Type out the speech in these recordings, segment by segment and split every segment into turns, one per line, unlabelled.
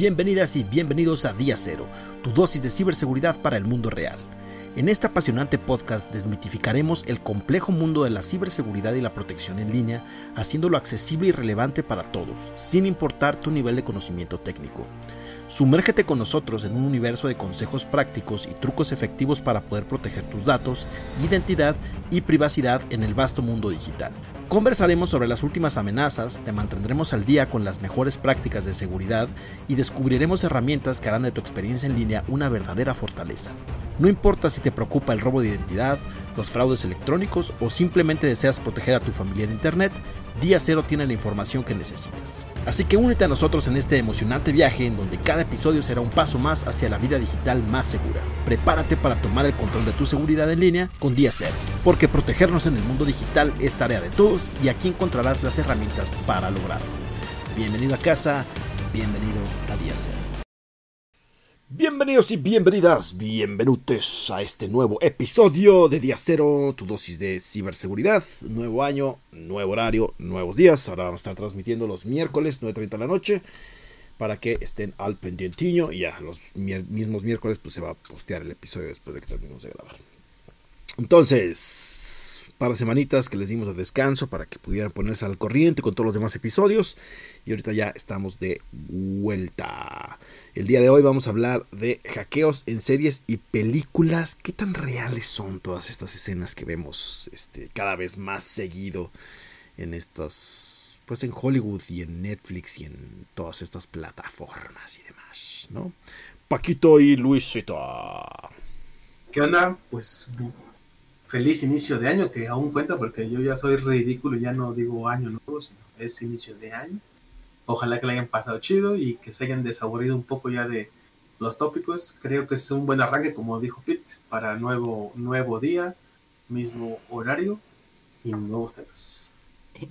Bienvenidas y bienvenidos a Día Cero, tu dosis de ciberseguridad para el mundo real. En este apasionante podcast desmitificaremos el complejo mundo de la ciberseguridad y la protección en línea, haciéndolo accesible y relevante para todos, sin importar tu nivel de conocimiento técnico. Sumérgete con nosotros en un universo de consejos prácticos y trucos efectivos para poder proteger tus datos, identidad y privacidad en el vasto mundo digital. Conversaremos sobre las últimas amenazas, te mantendremos al día con las mejores prácticas de seguridad y descubriremos herramientas que harán de tu experiencia en línea una verdadera fortaleza. No importa si te preocupa el robo de identidad, los fraudes electrónicos o simplemente deseas proteger a tu familia en Internet, Día Cero tiene la información que necesitas. Así que únete a nosotros en este emocionante viaje en donde cada episodio será un paso más hacia la vida digital más segura. Prepárate para tomar el control de tu seguridad en línea con Día Cero, porque protegernos en el mundo digital es tarea de todos y aquí encontrarás las herramientas para lograrlo. Bienvenido a casa, bienvenido a Día Cero. Bienvenidos y bienvenidas, bienvenutes a este nuevo episodio de Día Cero, tu dosis de ciberseguridad. Nuevo año, nuevo horario, nuevos días. Ahora vamos a estar transmitiendo los miércoles, 9.30 de la noche, para que estén al pendientiño. Y ya, los mismos miércoles, pues se va a postear el episodio después de que terminemos de grabar. Entonces, par de semanitas que les dimos de descanso para que pudieran ponerse al corriente con todos los demás episodios. Y ahorita ya estamos de vuelta. El día de hoy vamos a hablar de hackeos en series y películas. ¿Qué tan reales son todas estas escenas que vemos este, cada vez más seguido en estos, pues en Hollywood y en Netflix y en todas estas plataformas y demás, ¿no? Paquito y Luisito.
¿Qué onda? Pues feliz inicio de año, que aún cuenta porque yo ya soy ridículo, ya no digo año nuevo, sino es inicio de año. Ojalá que le hayan pasado chido y que se hayan desaborido un poco ya de los tópicos. Creo que es un buen arranque, como dijo Pete, para nuevo, nuevo día, mismo horario y nuevos temas.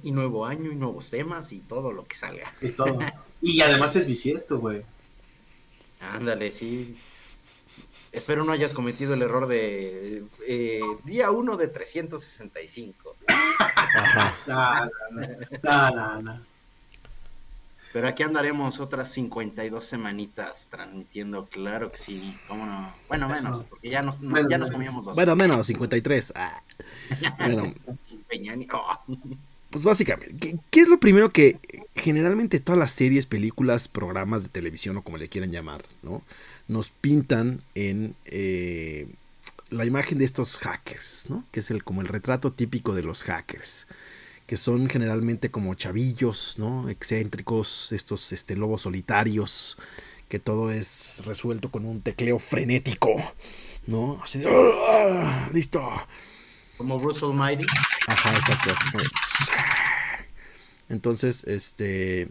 Y nuevo año y nuevos temas y todo lo que salga.
Y todo. y además es bisiesto, güey.
Ándale, sí. Espero no hayas cometido el error de eh, día 1 de 365. no, no, no, Pero aquí andaremos otras 52 semanitas transmitiendo, claro que sí, cómo no. Bueno, menos, porque ya nos, ya nos comíamos dos.
Bueno, menos, 53. Ah. Bueno. Pues básicamente, ¿qué, es lo primero que generalmente todas las series, películas, programas de televisión o como le quieran llamar, ¿no? nos pintan en eh, la imagen de estos hackers, ¿no? Que es el, como el retrato típico de los hackers que son generalmente como chavillos, ¿no? Excéntricos, estos este, lobos solitarios, que todo es resuelto con un tecleo frenético, ¿no? Así de, ¡Ah! listo.
Como Bruce Almighty.
Ajá, exacto. Entonces, este.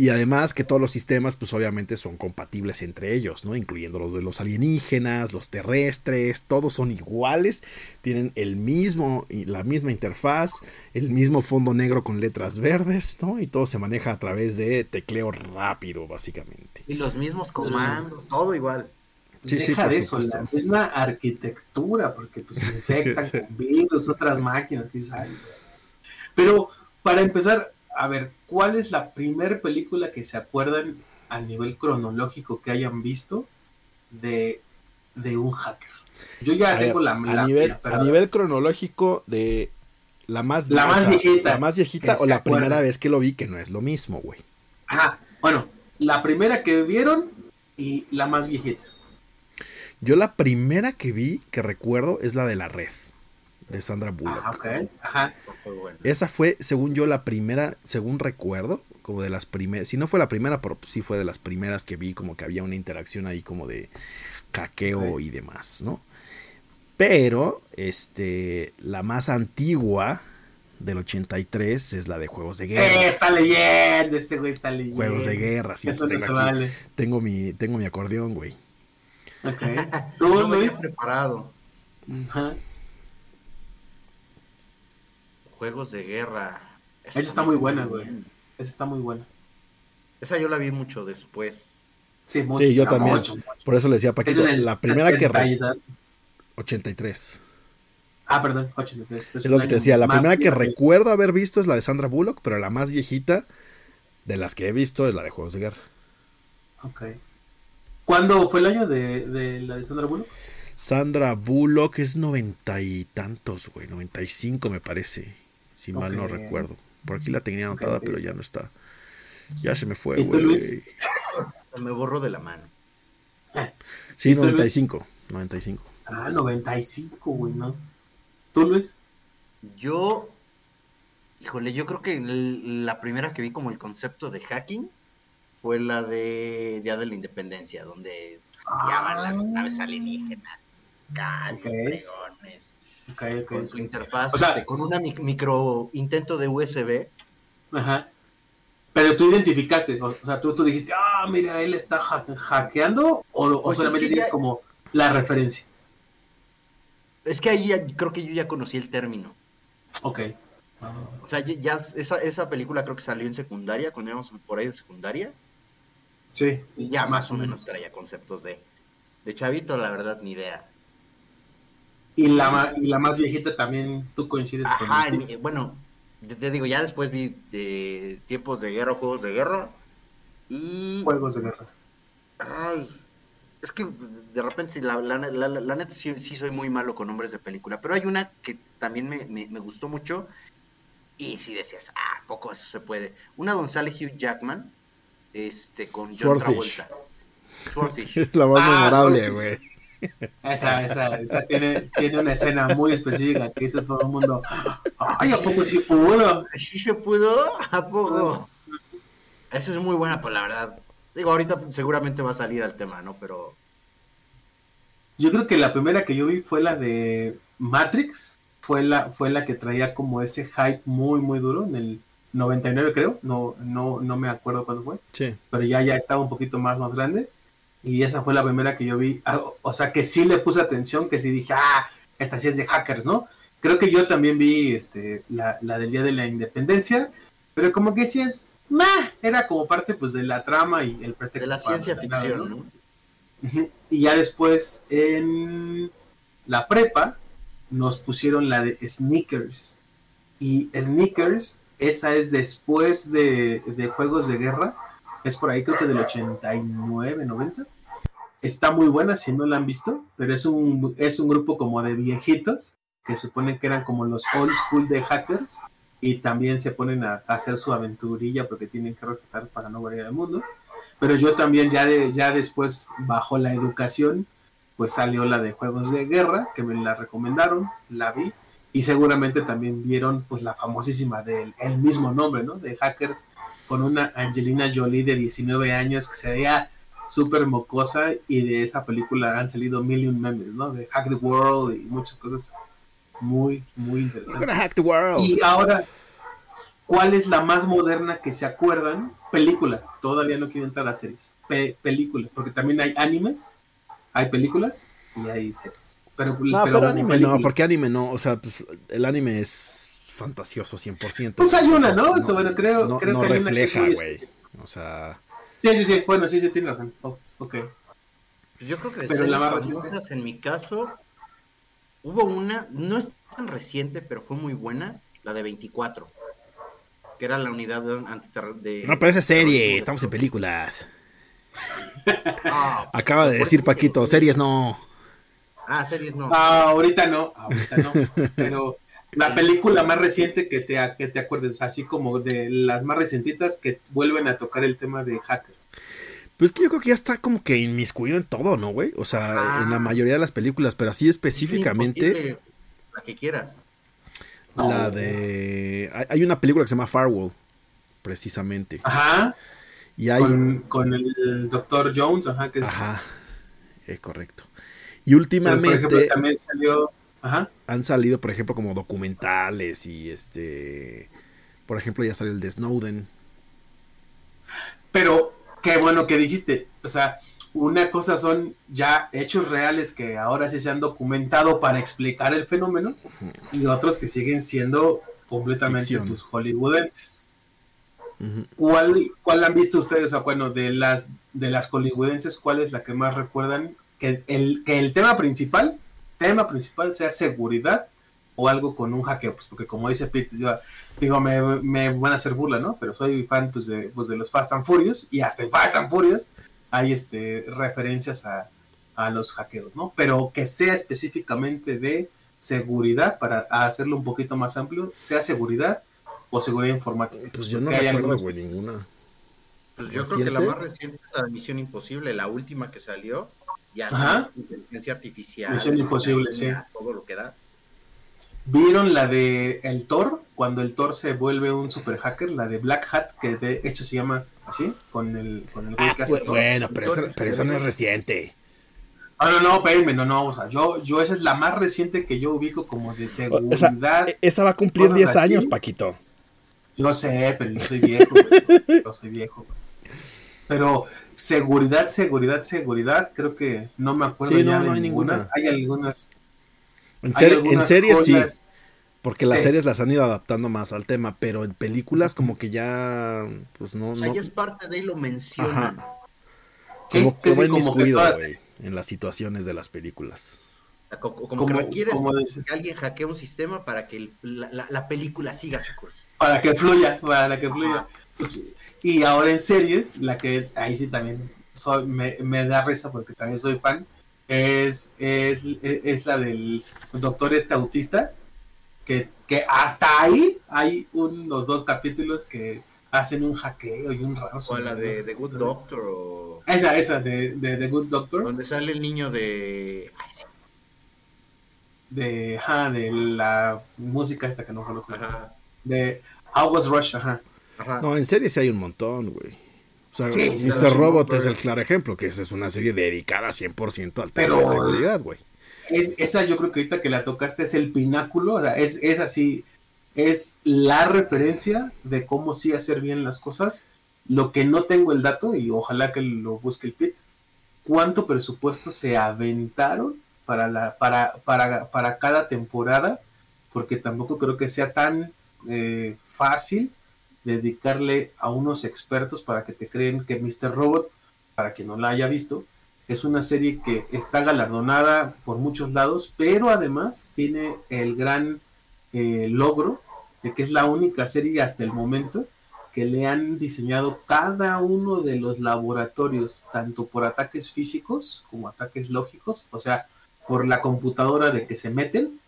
Y además que todos los sistemas, pues obviamente son compatibles entre ellos, ¿no? Incluyendo los de los alienígenas, los terrestres, todos son iguales, tienen el mismo, la misma interfaz, el mismo fondo negro con letras verdes, ¿no? Y todo se maneja a través de tecleo rápido, básicamente.
Y los mismos comandos, todo igual.
Sí, Deja de eso, la misma arquitectura, porque pues se infectan con virus, otras máquinas, quizás. Pero para empezar, a ver, ¿cuál es la primera película que se acuerdan a nivel cronológico que hayan visto de, un hacker?
Yo ya tengo la, a, nivel, a nivel cronológico de la más,
la más viejita.
La más viejita o la primera vez que lo vi, que no es lo mismo, güey.
Ajá, bueno, la primera que vieron y la más viejita.
Yo la primera que vi, que recuerdo, es la de la red, de Sandra Bullock.
Ah, Ajá.
Esa fue, según yo, la primera, según recuerdo, como de las primeras, si no fue la primera, pero sí fue de las primeras que vi, como que había una interacción ahí como de caqueo y demás, ¿no? Pero, este, la más antigua del 83 es la de Juegos de Guerra.
Eh, está leyendo, ese güey está leyendo.
Juegos de Guerra, sí. tengo, tengo, mi, tengo mi acordeón, güey.
Ok. Tú lo habías preparado. Juegos de guerra.
Esa está muy buena, güey. Esa está muy buena.
Esa yo la vi mucho después.
Sí, mucho, sí yo también. Por eso le decía Paquito, la primera que... 83.
Ah, perdón, 83.
Es, lo que te decía, la primera que recuerdo haber visto es la de Sandra Bullock, pero la más viejita de las que he visto es la de Juegos de Guerra.
Ok. ¿Cuándo fue el año de, de la de Sandra Bullock?
Sandra Bullock es noventa y tantos, güey, noventa y cinco me parece, si mal no recuerdo. Por aquí la tenía anotada, pero ya no está. Ya se me fue, güey.
Me borro de la mano.
Sí, 95, 95.
Ah, 95, güey, ¿no? ¿Tú, Luis?
Yo, híjole, yo creo que la primera que vi como el concepto de hacking fue la de Día de la Independencia, donde llaman las ah. naves alienígenas okay. Con su interfaz, este, con una micro intento de USB.
Ajá. Pero tú identificaste, o sea, tú, tú dijiste, ah, mira, él está hackeando, o, pues solamente tienes como la referencia.
Es que ahí creo que yo ya conocí el término.
Ok.
O sea, ya esa, esa película creo que salió en secundaria, cuando íbamos por ahí en secundaria.
Sí.
Y ya más o menos traía conceptos de, de chavito, la verdad, ni idea.
Y la, y la más viejita también, tú coincides
con Ajá, bueno, te digo, ya después vi de tiempos de guerra, juegos de guerra. Y...
Juegos de guerra.
Ay, es que de repente la, la, la, neta sí, soy muy malo con nombres de película, pero hay una que también me, me, gustó mucho y si decías, ah, poco eso se puede. Una donde sale Hugh Jackman este, con John Travolta.
Swordfish. Es la más ah, memorable, güey.
Esa, esa, esa tiene, tiene una escena muy específica que dice todo el mundo, ay, ¿a poco sí pudo?
¿Sí se pudo? ¿A poco? Esa es muy buena, pues la verdad. Digo, ahorita seguramente va a salir al tema, ¿no? Pero...
Yo creo que la primera que yo vi fue la de Matrix. Fue la, fue la que traía como ese hype muy, muy duro en el 99, creo. No, no, no me acuerdo cuándo fue.
Sí.
Pero ya, ya estaba un poquito más, más grande y esa fue la primera que yo vi, ah, o sea, que sí le puse atención, que sí dije, ah, esta sí es de hackers, ¿no? Creo que yo también vi este, la, del Día de la Independencia, pero como que sí es, era como parte pues de la trama y el pretexto.
De la ciencia ficción, ¿no?
Y ya después en la prepa nos pusieron la de Sneakers. Y Sneakers, esa es después de, de Juegos de Guerra es por ahí creo que del 89, 90. Está muy buena si no la han visto, pero es un, es un grupo como de viejitos que suponen que eran como los old school de hackers y también se ponen a, hacer su aventurilla porque tienen que rescatar para no morir al mundo. Pero yo también ya, de, ya después, bajo la educación, pues salió la de Juegos de Guerra, que me la recomendaron, la vi, y seguramente también vieron pues la famosísima del el mismo nombre, ¿no? De Hackers con una Angelina Jolie de 19 años que se veía súper mocosa y de esa película han salido mil y un memes, ¿no? De Hack the World y muchas cosas muy, muy interesantes.
Hack the world.
Y ahora, ¿cuál es la más moderna que se acuerdan? Película. Todavía no quiero entrar a series. película. Porque también hay animes, hay películas y hay series. Pero,
no, pero, anime no, porque anime no. O sea, pues el anime es fantasioso 100%.
Pues hay una, ¿no? Eso, bueno, creo,
no,
creo
que refleja, güey. O sea.
Sí, sí, sí. Bueno, sí, sí, tiene razón. Oh, ok.
Yo creo que de pero la famosas, en mi caso, hubo una, no es tan reciente, pero fue muy buena, la de 24. Que era la unidad de.
No, pero esa serie, estamos en películas. Ah, Acaba de decir Paquito, series no.
Ah, series no.
Ah, ahorita no, ahorita no. Pero la película más reciente que te, que te acuerdes, así como de las más recientitas que vuelven a tocar el tema de hackers.
Pues que yo creo que ya está como que inmiscuido en todo, ¿no, güey? O sea, en la ah. mayoría de las películas, pero así específicamente.
La que quieras.
La de. Hay una película que se llama Farwell, precisamente.
Ajá. Y hay... con, el doctor Jones, ajá, que es.
Ajá, es correcto. Y últimamente. por ejemplo,
también salió
han salido, por ejemplo, como documentales y este. Por ejemplo, ya salió el de Snowden.
Pero qué bueno que dijiste. O sea, una cosa son ya hechos reales que ahora sí se han documentado para explicar el fenómeno y otros que siguen siendo completamente pues, hollywoodenses. ¿Cuál, ¿Cuál han visto ustedes? O sea, bueno, de las de las hollywoodenses, ¿cuál es la que más recuerdan? Que el, que el tema principal tema principal sea seguridad o algo con un hackeo, pues porque como dice Pete, digo, me, van a hacer burla, ¿no? Pero soy fan pues de, pues, de los Fast and Furious y hasta en Fast and Furious hay este, referencias a, a los hackeos, ¿no? Pero que sea específicamente de seguridad, para hacerlo un poquito más amplio, sea seguridad o seguridad informática.
Pues yo no recuerdo, güey, ninguna.
Pues yo creo que la más reciente es la Misión Imposible, la última que salió, ya Ajá. inteligencia artificial.
Misión Imposible, sí.
Todo lo que da.
¿Vieron la de el Thor? Cuando el Thor se vuelve un super hacker, la de Black Hat, que de hecho se llama así, con el, con el
güey que hace Bueno, pero, eso, pero eso no es reciente.
Ah, no, no, espérenme, no, no, o sea, yo, yo esa es la más reciente que yo ubico como de seguridad.
E, esa, va a cumplir 10 años, Paquito.
Yo sé, pero yo soy viejo, yo soy viejo. Pero seguridad, seguridad, seguridad, creo que no me acuerdo ya no, de hay ninguna. Hay algunas.
En, en series sí, porque las series las han ido adaptando más al tema, pero en películas como que ya, pues no. O
sea, ya es parte de ahí lo mencionan.
Como, que va inmiscuido, en las situaciones de las películas.
Como, que requieres que alguien hackee un sistema para que la, película siga su curso.
Para que fluya, para que fluya. Pues, y ahora en series, la que ahí sí también soy, me, da risa porque también soy fan, es, es, la del doctor este autista, que, que hasta ahí hay unos dos capítulos que hacen un hackeo y un raro.
O la de The Good Doctor o...
Esa, esa, de, de The Good Doctor.
Donde sale el niño de... Ay, sí.
De, ajá, de la música esta que no conozco. Ajá. De August Rush, ajá.
No, en serie sí hay un montón, güey. O sea, Mr. Robot es el claro ejemplo, que esa es una serie dedicada 100% al tema de seguridad, güey.
esa yo creo que ahorita que la tocaste es el pináculo, o sea, es, es así, es la referencia de cómo sí hacer bien las cosas. Lo que no tengo el dato, y ojalá que lo busque el PIT, cuánto presupuesto se aventaron para, la, para, para, para cada temporada, porque tampoco creo que sea tan eh, fácil dedicarle a unos expertos para que te creen que Mr. Robot, para quien no la haya visto, es una serie que está galardonada por muchos lados, pero además tiene el gran eh, logro de que es la única serie hasta el momento que le han diseñado cada uno de los laboratorios, tanto por ataques físicos como ataques lógicos, o sea, por la computadora de que se meten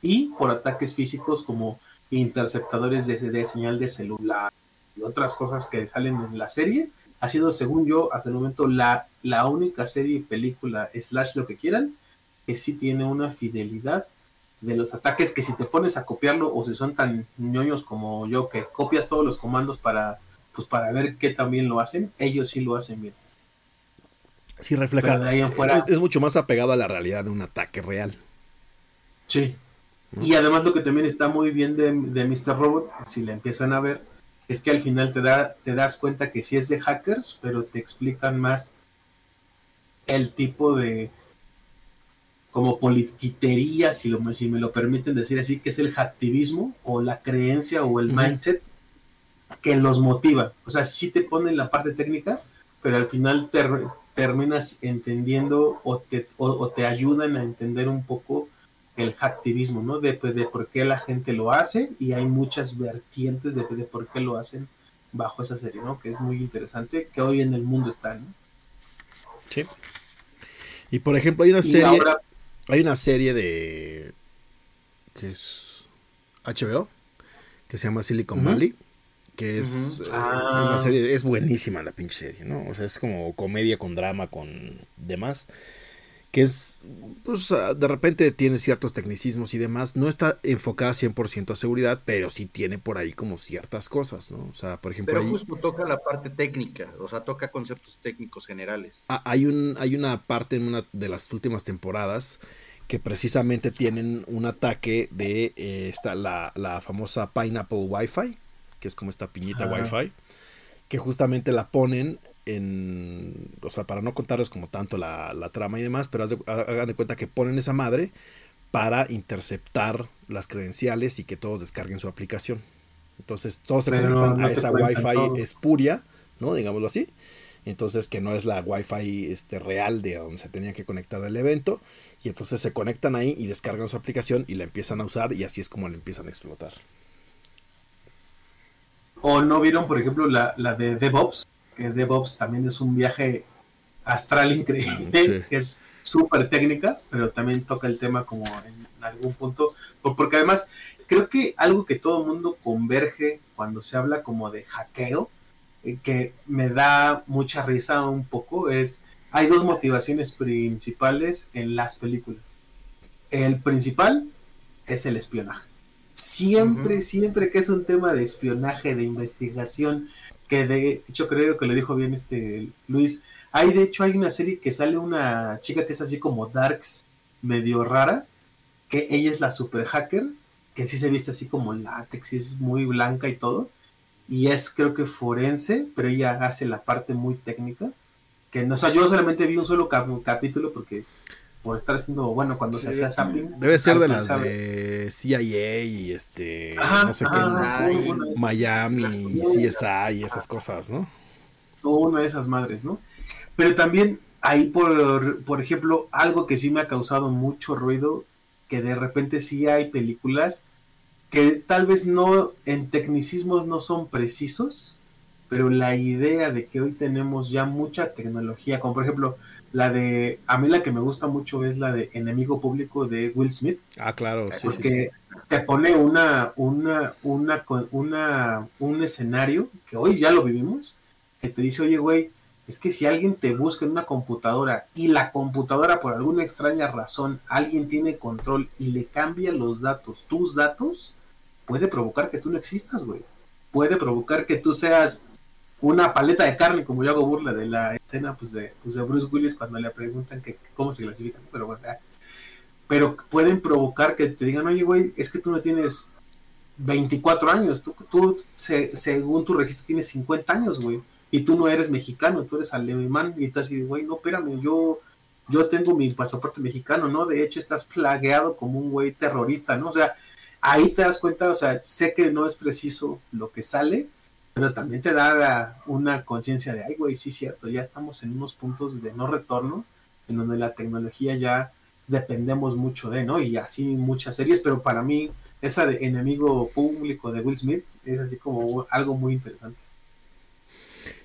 y por ataques físicos como interceptadores de, de señal de celular y otras cosas que salen en la serie. Ha sido, según yo, hasta el momento la, la única serie, película, slash, lo que quieran, que sí tiene una fidelidad de los ataques que si te pones a copiarlo o si son tan ñoños como yo que copias todos los comandos para pues para ver qué también lo hacen, ellos sí lo hacen bien.
Sí refleja. es, mucho más apegado a la realidad de un ataque real.
Sí. Y además lo que también está muy bien de, de Mr. Robot, si le empiezan a ver, es que al final te, da, te das cuenta que sí es de hackers, pero te explican más el tipo de, como politiquería, si, lo, si me lo permiten decir así, que es el hacktivismo o la creencia o el mindset que los motiva. O sea, sí te ponen la parte técnica, pero al final terminas entendiendo o te, o, te ayudan a entender un poco el hacktivismo, ¿no? De, de, por qué la gente lo hace y hay muchas vertientes de, de, por qué lo hacen bajo esa serie, ¿no? Que es muy interesante, que hoy en el mundo está, ¿no?
Sí. Y por ejemplo, hay una serie... Hay una serie de. que es. HBO, que se llama Silicon Valley. Que es eh, una ah. serie. Es buenísima la pinche serie, ¿no? O sea, es como comedia con drama, con demás que es, pues de repente tiene ciertos tecnicismos y demás, no está enfocada 100% a seguridad, pero sí tiene por ahí como ciertas cosas, ¿no? O sea, por ejemplo...
Pero justo toca la parte técnica, o sea, toca conceptos técnicos generales.
Ah, hay, un, hay una parte en una de las últimas temporadas que precisamente tienen un ataque de eh, esta, la, la, famosa Pineapple Wi-Fi, que es como esta piñita Wi-Fi, que justamente la ponen en, o sea, para no contarles como tanto la, trama y demás, pero hagan de cuenta que ponen esa madre para interceptar las credenciales y que todos descarguen su aplicación. Entonces todos se conectan a esa Wi-Fi espuria, ¿no? Digámoslo así. Entonces que no es la Wi-Fi este, real de donde se tenía que conectar del evento. Y entonces se conectan ahí y descargan su aplicación y la empiezan a usar y así es como la empiezan a explotar.
¿O no vieron, por ejemplo, la, la de DevOps? DevOps también es un viaje astral increíble, que es súper técnica, pero también toca el tema como en algún punto, porque además creo que algo que todo el mundo converge cuando se habla como de hackeo, eh, que me da mucha risa un poco, es, hay dos motivaciones principales en las películas. El principal es el espionaje. Siempre, siempre que es un tema de espionaje, de investigación, que de hecho creo que le dijo bien este Luis, hay de hecho hay una serie que sale una chica que es así como Darks, medio rara, que ella es la super hacker, que sí se viste así como látex, y es muy blanca y todo, y es creo que forense, pero ella hace la parte muy técnica, que no, o sea, yo solamente vi un solo capítulo porque por estar haciendo, bueno, cuando se hacía zapping.
Debe ser de las de CIA y este, no sé qué, Miami, CSI y esas cosas, ¿no?
Una de esas madres, ¿no? Pero también ahí, por, por ejemplo, algo que sí me ha causado mucho ruido, que de repente sí hay películas que tal vez no en tecnicismos no son precisos, pero la idea de que hoy tenemos ya mucha tecnología, como por ejemplo la de, a mí la que me gusta mucho es la de Enemigo Público de Will Smith.
Ah, claro,
sí. Porque te pone una, una, una, una, un escenario que hoy ya lo vivimos, que te dice, oye, güey, es que si alguien te busca en una computadora y la computadora por alguna extraña razón alguien tiene control y le cambia los datos, tus datos, puede provocar que tú no existas, güey. Puede provocar que tú seas una paleta de carne, como yo hago burla de la escena pues de, pues de Bruce Willis cuando le preguntan que cómo se clasifican, pero bueno, pero pueden provocar que te digan, oye, güey, es que tú no tienes 24 años, tú, tú según tu registro tienes 50 años, güey, y tú no eres mexicano, tú eres alemán, y tú así, güey, no, espérame, yo, yo tengo mi pasaporte mexicano, ¿no? De hecho, estás flagueado como un güey terrorista, ¿no? O sea, ahí te das cuenta, o sea, sé que no es preciso lo que sale, pero también te da una conciencia de, ay, güey, sí, cierto, ya estamos en unos puntos de no retorno, en donde la tecnología ya dependemos mucho de, ¿no? Y así muchas series, pero para mí esa de enemigo público de Will Smith es así como algo muy interesante.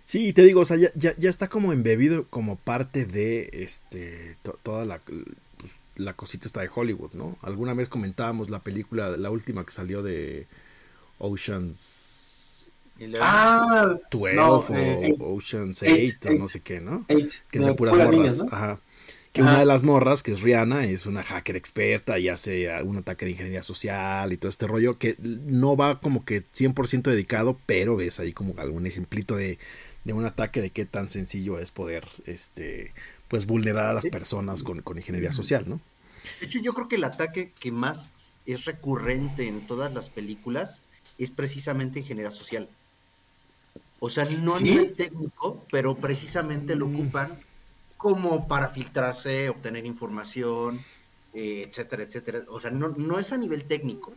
Sí, te digo, o sea, ya, ya, está como embebido como parte de este toda la, pues, la cosita está de Hollywood, ¿no? Alguna vez comentábamos la película, la última que salió de Oceans
Ah,
12 o eh, Ocean's 8 o no sé qué, ¿no? que es de puras morras. Ajá. Que una de las morras, que es Rihanna, es una hacker experta y hace un ataque de ingeniería social y todo este rollo que no va como que 100% dedicado, pero ves ahí como algún ejemplito de, de, un ataque de qué tan sencillo es poder este pues vulnerar a las personas con, con ingeniería social, ¿no?
De hecho, yo creo que el ataque que más es recurrente en todas las películas es precisamente ingeniería social. O sea, no a nivel técnico, pero precisamente lo mm. ocupan como para filtrarse, obtener información, eh, etcétera, etcétera. O sea, no, no es a nivel técnico,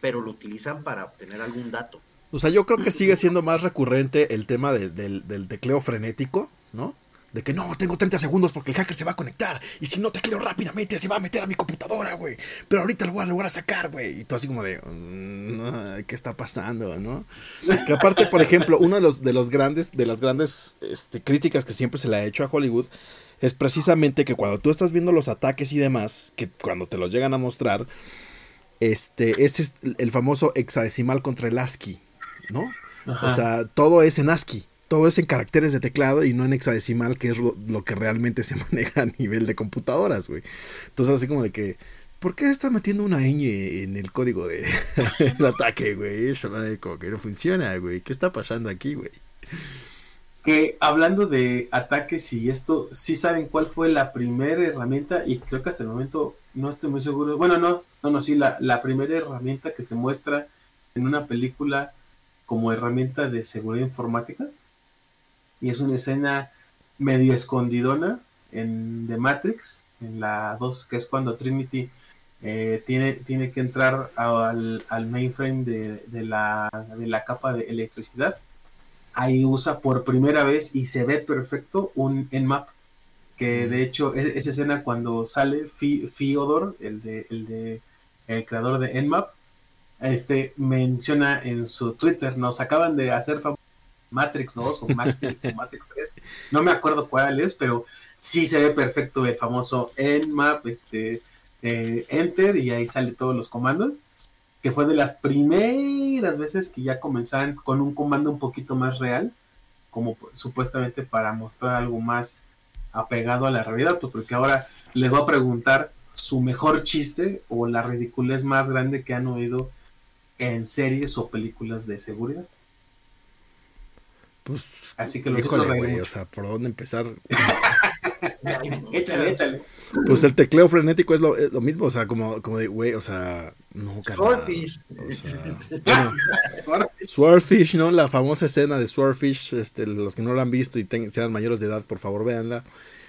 pero lo utilizan para obtener algún dato.
O sea, yo creo que sigue siendo más recurrente el tema del, del tecleo frenético, ¿no? De que no, tengo 30 segundos porque el hacker se va a conectar. Y si no te creo rápidamente, se va a meter a mi computadora, güey. Pero ahorita lo voy a lograr sacar, güey. Y tú así como de, mm, ¿qué está pasando, no? Que aparte, por ejemplo, uno de los, de los grandes, de las grandes este, críticas que siempre se le ha hecho a Hollywood es precisamente que cuando tú estás viendo los ataques y demás, que cuando te los llegan a mostrar, este, ese es el famoso hexadecimal contra el ASCII, ¿no? O sea, todo es en ASCII todo es en caracteres de teclado y no en hexadecimal, que es lo, que realmente se maneja a nivel de computadoras, güey. Entonces, así como de que, ¿por qué está metiendo una ñ en el código de el ataque, güey? Eso como que no funciona, güey. ¿Qué está pasando aquí, güey?
Que hablando de ataques y esto, sí saben cuál fue la primera herramienta, y creo que hasta el momento no estoy muy seguro. Bueno, no, no, no, sí, la primera herramienta que se muestra en una película como herramienta de seguridad informática y es una escena medio escondidona en The Matrix, en la 2, que es cuando Trinity eh, tiene, tiene que entrar al, mainframe de, la, de la capa de electricidad. Ahí usa por primera vez y se ve perfecto un Nmap, que de hecho es, esa escena cuando sale Fyodor, el de, el de el creador de Nmap, este menciona en su Twitter, nos acaban de hacer Matrix 2 o Matrix, 3, no me acuerdo cuál es, pero sí se ve perfecto el famoso Nmap, este, eh, Enter, y ahí sale todos los comandos, que fue de las primeras veces que ya comenzaban con un comando un poquito más real, como supuestamente para mostrar algo más apegado a la realidad, pues, porque ahora les voy a preguntar su mejor chiste o la ridiculez más grande que han oído en series o películas de seguridad.
Pues, Así que los güey, o sea, ¿por dónde empezar? échale, échale. Pues el tecleo frenético es lo, es lo mismo, o sea, como, como de, güey, o sea, no, Swordfish. O sea, Swordfish, ¿no? La famosa escena de Swordfish, este, los que no lo han visto y sean mayores de edad, por favor, véanla.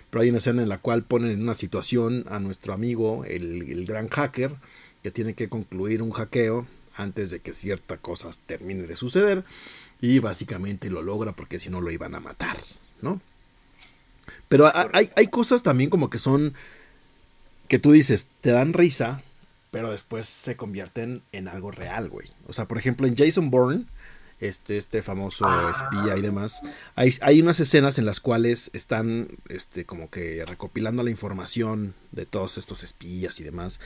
Pero hay una escena en la cual ponen en una situación a nuestro amigo, el, el gran hacker, que tiene que concluir un hackeo antes de que cierta cosa termine de suceder y básicamente lo logra porque si no lo iban a matar, ¿no? Pero hay, hay cosas también como que son que tú dices, te dan risa, pero después se convierten en algo real, güey. O sea, por ejemplo, en Jason Bourne, este, este famoso ah. espía y demás. Hay, hay, unas escenas en las cuales están este, como que recopilando la información de todos estos espías y demás.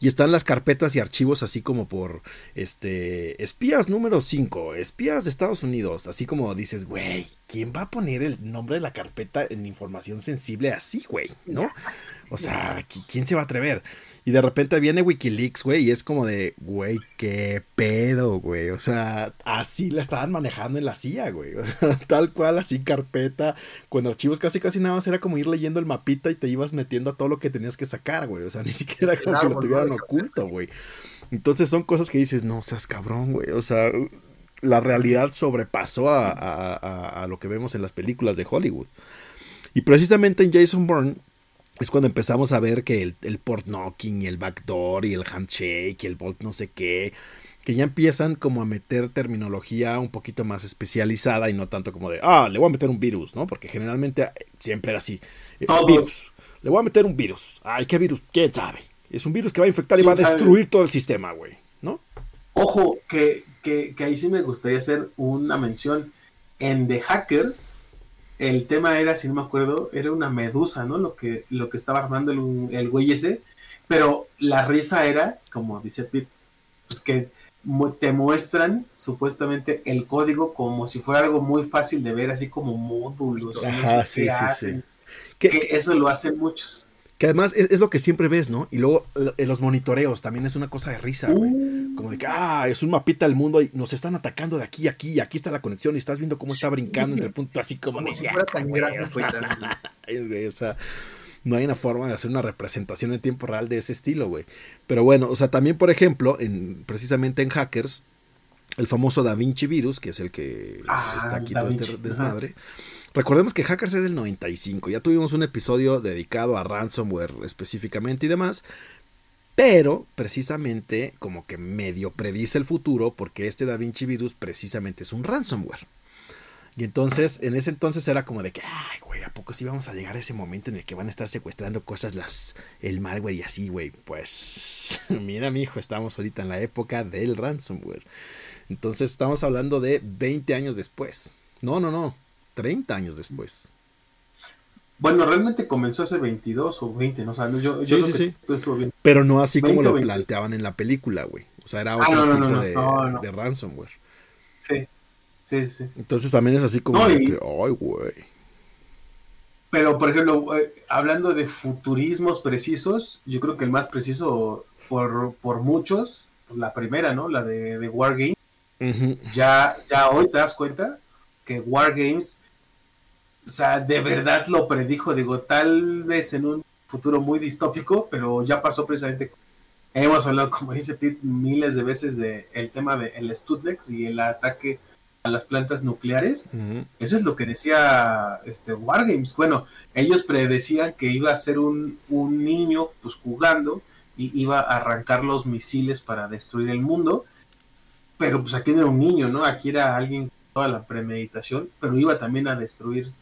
Y están las carpetas y archivos así como por este espías número 5, espías de Estados Unidos. Así como dices, güey, ¿quién va a poner el nombre de la carpeta en información sensible así, güey? ¿No? O sea, ¿quién se va a atrever? Y de repente viene Wikileaks, güey, y es como de, güey, qué pedo, güey. O sea, así la estaban manejando en la CIA, güey. tal cual, así carpeta, con archivos casi casi nada más era como ir leyendo el mapita y te ibas metiendo a todo lo que tenías que sacar, güey. O sea, ni siquiera como que lo tuvieran oculto, güey. Entonces son cosas que dices, no seas cabrón, güey. O sea, la realidad sobrepasó a, a, a lo que vemos en las películas de Hollywood. Y precisamente en Jason Bourne es cuando empezamos a ver que el, el port knocking y el backdoor y el handshake y el bolt no sé qué, que ya empiezan como a meter terminología un poquito más especializada y no tanto como de, ah, le voy a meter un virus, ¿no? Porque generalmente eh, siempre era así. Eh, virus. Le voy a meter un virus. Ay, ¿qué virus? ¿Quién sabe? Es un virus que va a infectar y va a destruir todo el sistema, güey, ¿no?
Ojo, que, que, que ahí sí me gustaría hacer una mención. En The Hackers, el tema era, si no me acuerdo, era una medusa, ¿no? Lo que, lo que estaba armando el, el güey ese. Pero la risa era, como dice Pete, pues que te muestran supuestamente el código como si fuera algo muy fácil de ver, así como módulos. Ajá, sí, sí, sí. Que, eso lo hacen muchos.
Que además es, lo que siempre ves, ¿no? Y luego los monitoreos también es una cosa de risa, güey. Uh. Como de que, ah, es un mapita del mundo y nos están atacando de aquí a aquí, y aquí está la conexión y estás viendo cómo está brincando entre el punto así como... como si fuera tan grande, o sea, no hay una forma de hacer una representación en tiempo real de ese estilo, güey. Pero bueno, o sea, también, por ejemplo, en, precisamente en Hackers, el famoso Da Vinci Virus, que es el que ah, está aquí todo este desmadre. Recordemos que Hackers es del 95, ya tuvimos un episodio dedicado a ransomware específicamente y demás, pero precisamente como que medio predice el futuro porque este DaVinci Virus precisamente es un ransomware. Y entonces, en ese entonces era como de que, ay, güey, ¿a poco sí vamos a llegar a ese momento en el que van a estar secuestrando cosas las, el malware y así, güey? Pues, mira, mi hijo, estamos ahorita en la época del ransomware. Entonces, estamos hablando de 20 años después. No, no, no, 30 años después.
Bueno, realmente comenzó hace 22 o 20, ¿no? O yo,
sí, sí, sí. Bien. Pero no así como lo planteaban en la película, güey. O sea, era ah, otro tipo de, ransomware.
Sí, sí, sí.
Entonces también es así como de que, ay, güey.
Pero, por ejemplo, eh, hablando de futurismos precisos, yo creo que el más preciso por, por muchos, pues la primera, ¿no? La de, de Wargame. ya, ya hoy te das cuenta que Wargames, o sea, de verdad lo predijo, digo, tal vez en un futuro muy distópico, pero ya pasó precisamente. Hemos hablado, como dice Pete, miles de veces del el tema del Studnex y el ataque a las plantas nucleares. Eso es lo que decía este Wargames. Bueno, ellos predecían que iba a ser un, un niño pues jugando y iba a arrancar los misiles para destruir el mundo. Pero pues aquí no era un niño, ¿no? Aquí era alguien toda la premeditación, pero iba también a destruir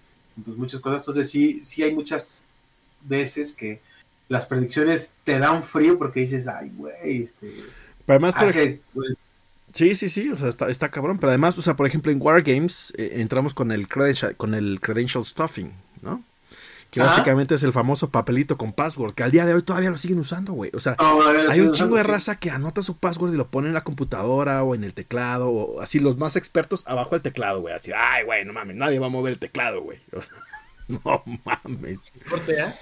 pues, muchas cosas. Entonces sí, sí hay muchas veces que las predicciones te dan frío porque dices, ay, güey, este...
Pero además, Sí, sí, sí, o sea, está, está cabrón. Pero además, o sea, por ejemplo, en Wargames eh, entramos con el, con el credential stuffing, ¿no? Que básicamente es el famoso papelito con password, que al día de hoy todavía lo siguen usando, güey. O sea, hay un chingo de raza que anota su password y lo pone en la computadora o en el teclado, o así los más expertos abajo del teclado, güey. Así, ay, güey, no mames, nadie va a mover el teclado, güey. no mames. ¿Cortea?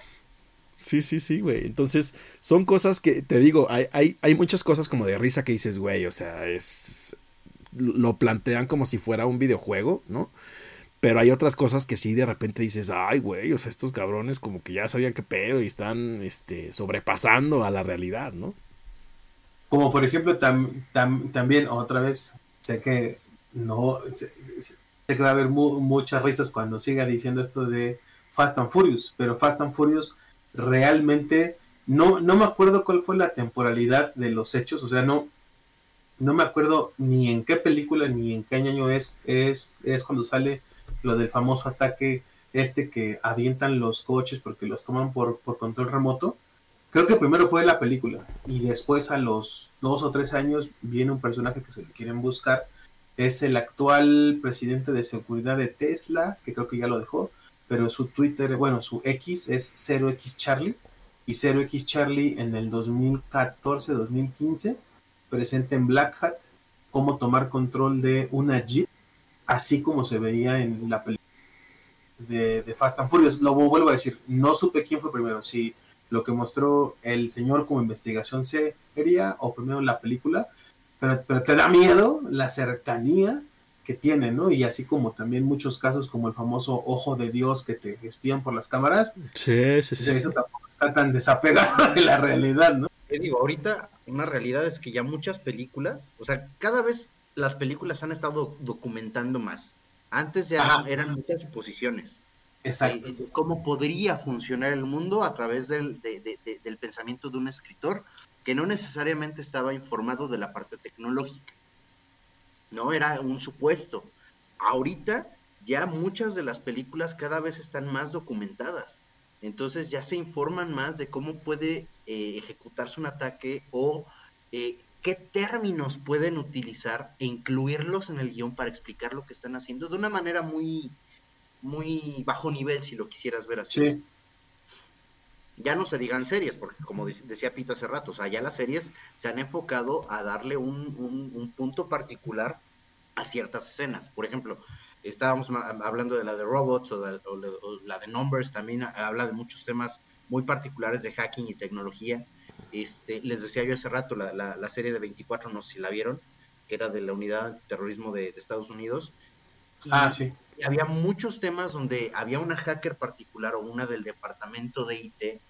Sí, sí, sí, güey. Entonces, son cosas que, te digo, hay, hay, hay muchas cosas como de risa que dices, güey, o sea, es... Lo plantean como si fuera un videojuego, ¿no? Pero hay otras cosas que sí de repente dices, ay, güey, o sea, estos cabrones como que ya sabían qué pedo y están este, sobrepasando a la realidad, ¿no?
Como por ejemplo, también otra vez, sé que no, sé, que va a haber muchas risas cuando siga diciendo esto de Fast and Furious, pero Fast and Furious realmente no, no me acuerdo cuál fue la temporalidad de los hechos, o sea, no, no me acuerdo ni en qué película ni en qué año es, es, es cuando sale lo del famoso ataque este que avientan los coches porque los toman por, control remoto. Creo que primero fue la película y después a los dos o tres años viene un personaje que se lo quieren buscar. Es el actual presidente de seguridad de Tesla, que creo que ya lo dejó, pero su Twitter, bueno, su X es 0x Charlie y 0x Charlie en el 2014-2015 presenta en Black Hat cómo tomar control de una Jeep así como se veía en la película de, Fast and Furious. Lo vuelvo a decir, no supe quién fue primero, si lo que mostró el señor como investigación seria o primero la película, pero, pero te da miedo la cercanía que tiene, ¿no? Y así como también muchos casos como el famoso ojo de Dios que te espían por las cámaras. Sí, sí, sí. Eso tampoco está tan desapegado de la realidad, ¿no?
Te digo, ahorita una realidad es que ya muchas películas, o sea, cada vez las películas han estado documentando más. Antes ya eran muchas suposiciones. Exacto. Eh, cómo podría funcionar el mundo a través del, del pensamiento de un escritor que no necesariamente estaba informado de la parte tecnológica. No era un supuesto. Ahorita ya muchas de las películas cada vez están más documentadas. Entonces ya se informan más de cómo puede eh, ejecutarse un ataque o eh, qué términos pueden utilizar e incluirlos en el guion para explicar lo que están haciendo de una manera muy, muy bajo nivel, si lo quisieras ver así. Ya no se digan series, porque como decía Pita hace rato, o sea, ya las series se han enfocado a darle un, punto particular a ciertas escenas. Por ejemplo, estábamos hablando de la de Robots o, o la de Numbers, también habla de muchos temas muy particulares de hacking y tecnología este, les decía yo hace rato, la, la, serie de 24, no sé si la vieron, que era de la unidad de terrorismo de, Estados Unidos. ah, sí. Y había muchos temas donde había una hacker particular o una del departamento de IT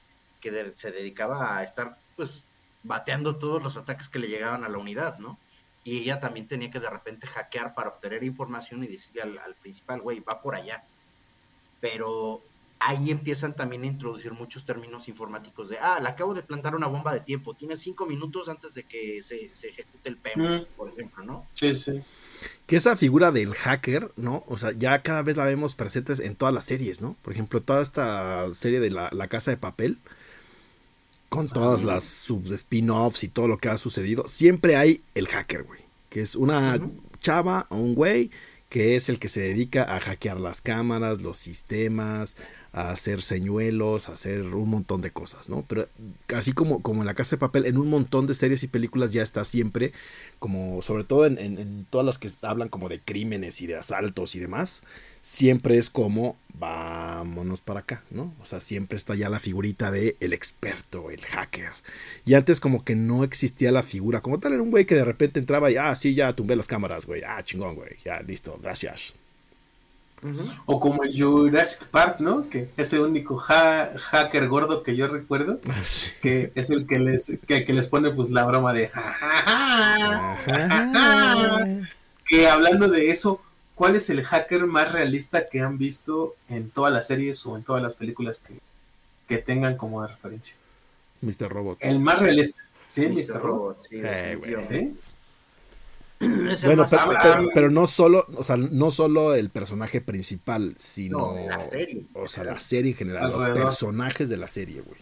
que se dedicaba a estar, pues, bateando todos los ataques que le llegaban a la unidad, ¿no? Y ella también tenía que de repente hackear para obtener información y decirle al, al principal, güey, va por allá. Pero ahí empiezan también a introducir muchos términos informáticos de, ah, le acabo de plantar una bomba de tiempo, tiene cinco minutos antes de que se, ejecute el PM, por ejemplo, ¿no?
Sí, sí.
Que esa figura del hacker, ¿no? O sea, ya cada vez la vemos presentes en todas las series, ¿no? Por ejemplo, toda esta serie de la, Casa de Papel, con todas las sub spin-offs y todo lo que ha sucedido, siempre hay el hacker, güey. Que es una chava o un güey que es el que se dedica a hackear las cámaras, los sistemas, a hacer señuelos, a hacer un montón de cosas, ¿no? Pero así como, como en la casa de papel, en un montón de series y películas ya está siempre, como sobre todo en, en todas las que hablan como de crímenes y de asaltos y demás, siempre es como vámonos para acá, ¿no? O sea, siempre está ya la figurita de el experto, el hacker. Y antes como que no existía la figura, como tal era un güey que de repente entraba y, ah, sí, ya tumbé las cámaras, güey, ah, chingón, güey, ya, listo, gracias.
O como el Jurassic Park, ¿no? Que es el único hacker gordo que yo recuerdo, ah, que es el que les, que, les pone pues la broma de... que hablando de eso, ¿cuál es el hacker más realista que han visto en todas las series o en todas las películas que, tengan como referencia?
Mr. Robot.
El más realista. Sí, Mr. Robot. Eh,
bueno, pero, no solo, o sea, no solo el personaje principal, sino la serie. O sea, la serie en general, los personajes de la serie, güey.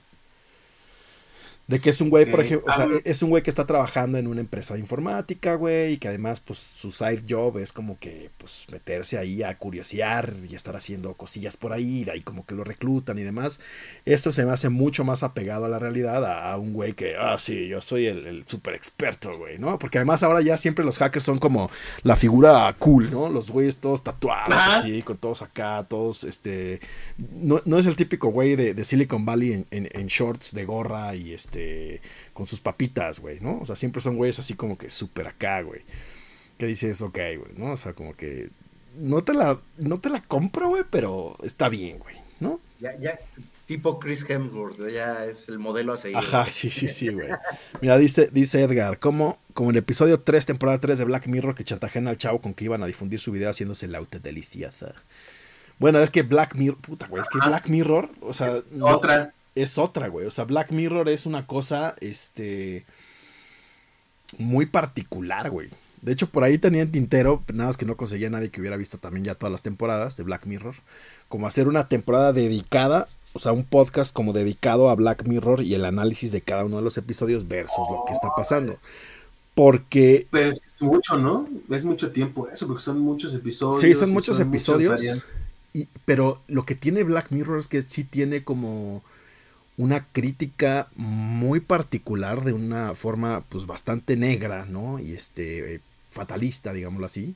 De que es un güey, por ejemplo, o sea, es un güey que está trabajando en una empresa de informática, güey, y que además, pues, su side job es como que, pues, meterse ahí a curiosear y estar haciendo cosillas por ahí, de ahí como que lo reclutan y demás. Esto se me hace mucho más apegado a la realidad, a, un güey que, ah, sí, yo soy el, el super experto, güey, ¿no? Porque además ahora ya siempre los hackers son como la figura cool, ¿no? Los güeyes todos tatuados, así, con todos acá, todos, este, no, no es el típico güey de, de Silicon Valley en, en, en shorts de gorra y este este, con sus papitas, güey, ¿no? O sea, siempre son güeyes así como que súper acá, güey. Que dices, ok, güey, ¿no? O sea, como que no te la, no te la compro, güey, pero está bien, güey, ¿no?
Ya, ya, tipo Chris Hemsworth, ya es el modelo a seguir.
Ajá, sí, sí, sí, güey. Mira, dice, dice Edgar, como, como en el episodio 3, temporada 3 de Black Mirror, que chantajean al chavo con que iban a difundir su video haciéndose la auto deliciosa. Bueno, es que Black Mirror, puta, güey, es que Black Mirror, o sea...
Otra
es otra, güey. O sea, Black Mirror es una cosa, este, muy particular, güey. De hecho, por ahí tenía en tintero, nada más que no conseguía nadie que hubiera visto también ya todas las temporadas de Black Mirror, como hacer una temporada dedicada, o sea, un podcast como dedicado a Black Mirror y el análisis de cada uno de los episodios versus lo que está pasando. Porque...
Pero es mucho, ¿no? Es mucho tiempo eso, porque son muchos episodios.
Sí, son muchos episodios. Y, pero lo que tiene Black Mirror es que sí tiene como una crítica muy particular de una forma pues bastante negra, ¿no? Y este eh, fatalista, digámoslo así,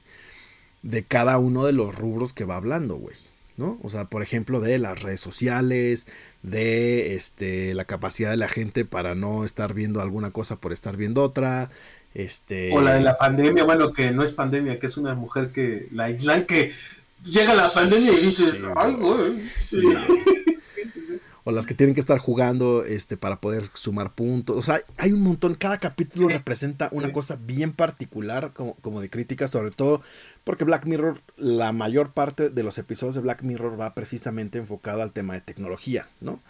de cada uno de los rubros que va hablando, güey. ¿no? O sea, por ejemplo, de las redes sociales, de este la capacidad de la gente para no estar viendo alguna cosa por estar viendo otra, este
o la de la pandemia, bueno, que no es pandemia, que es una mujer que la aislan que llega la pandemia y dices, ay, güey, sí
o las que tienen que estar jugando este, para poder sumar puntos. O sea, hay un montón, cada capítulo representa una cosa bien particular como, como de crítica, sobre todo porque Black Mirror, la mayor parte de los episodios de Black Mirror va precisamente enfocado al tema de tecnología, ¿no?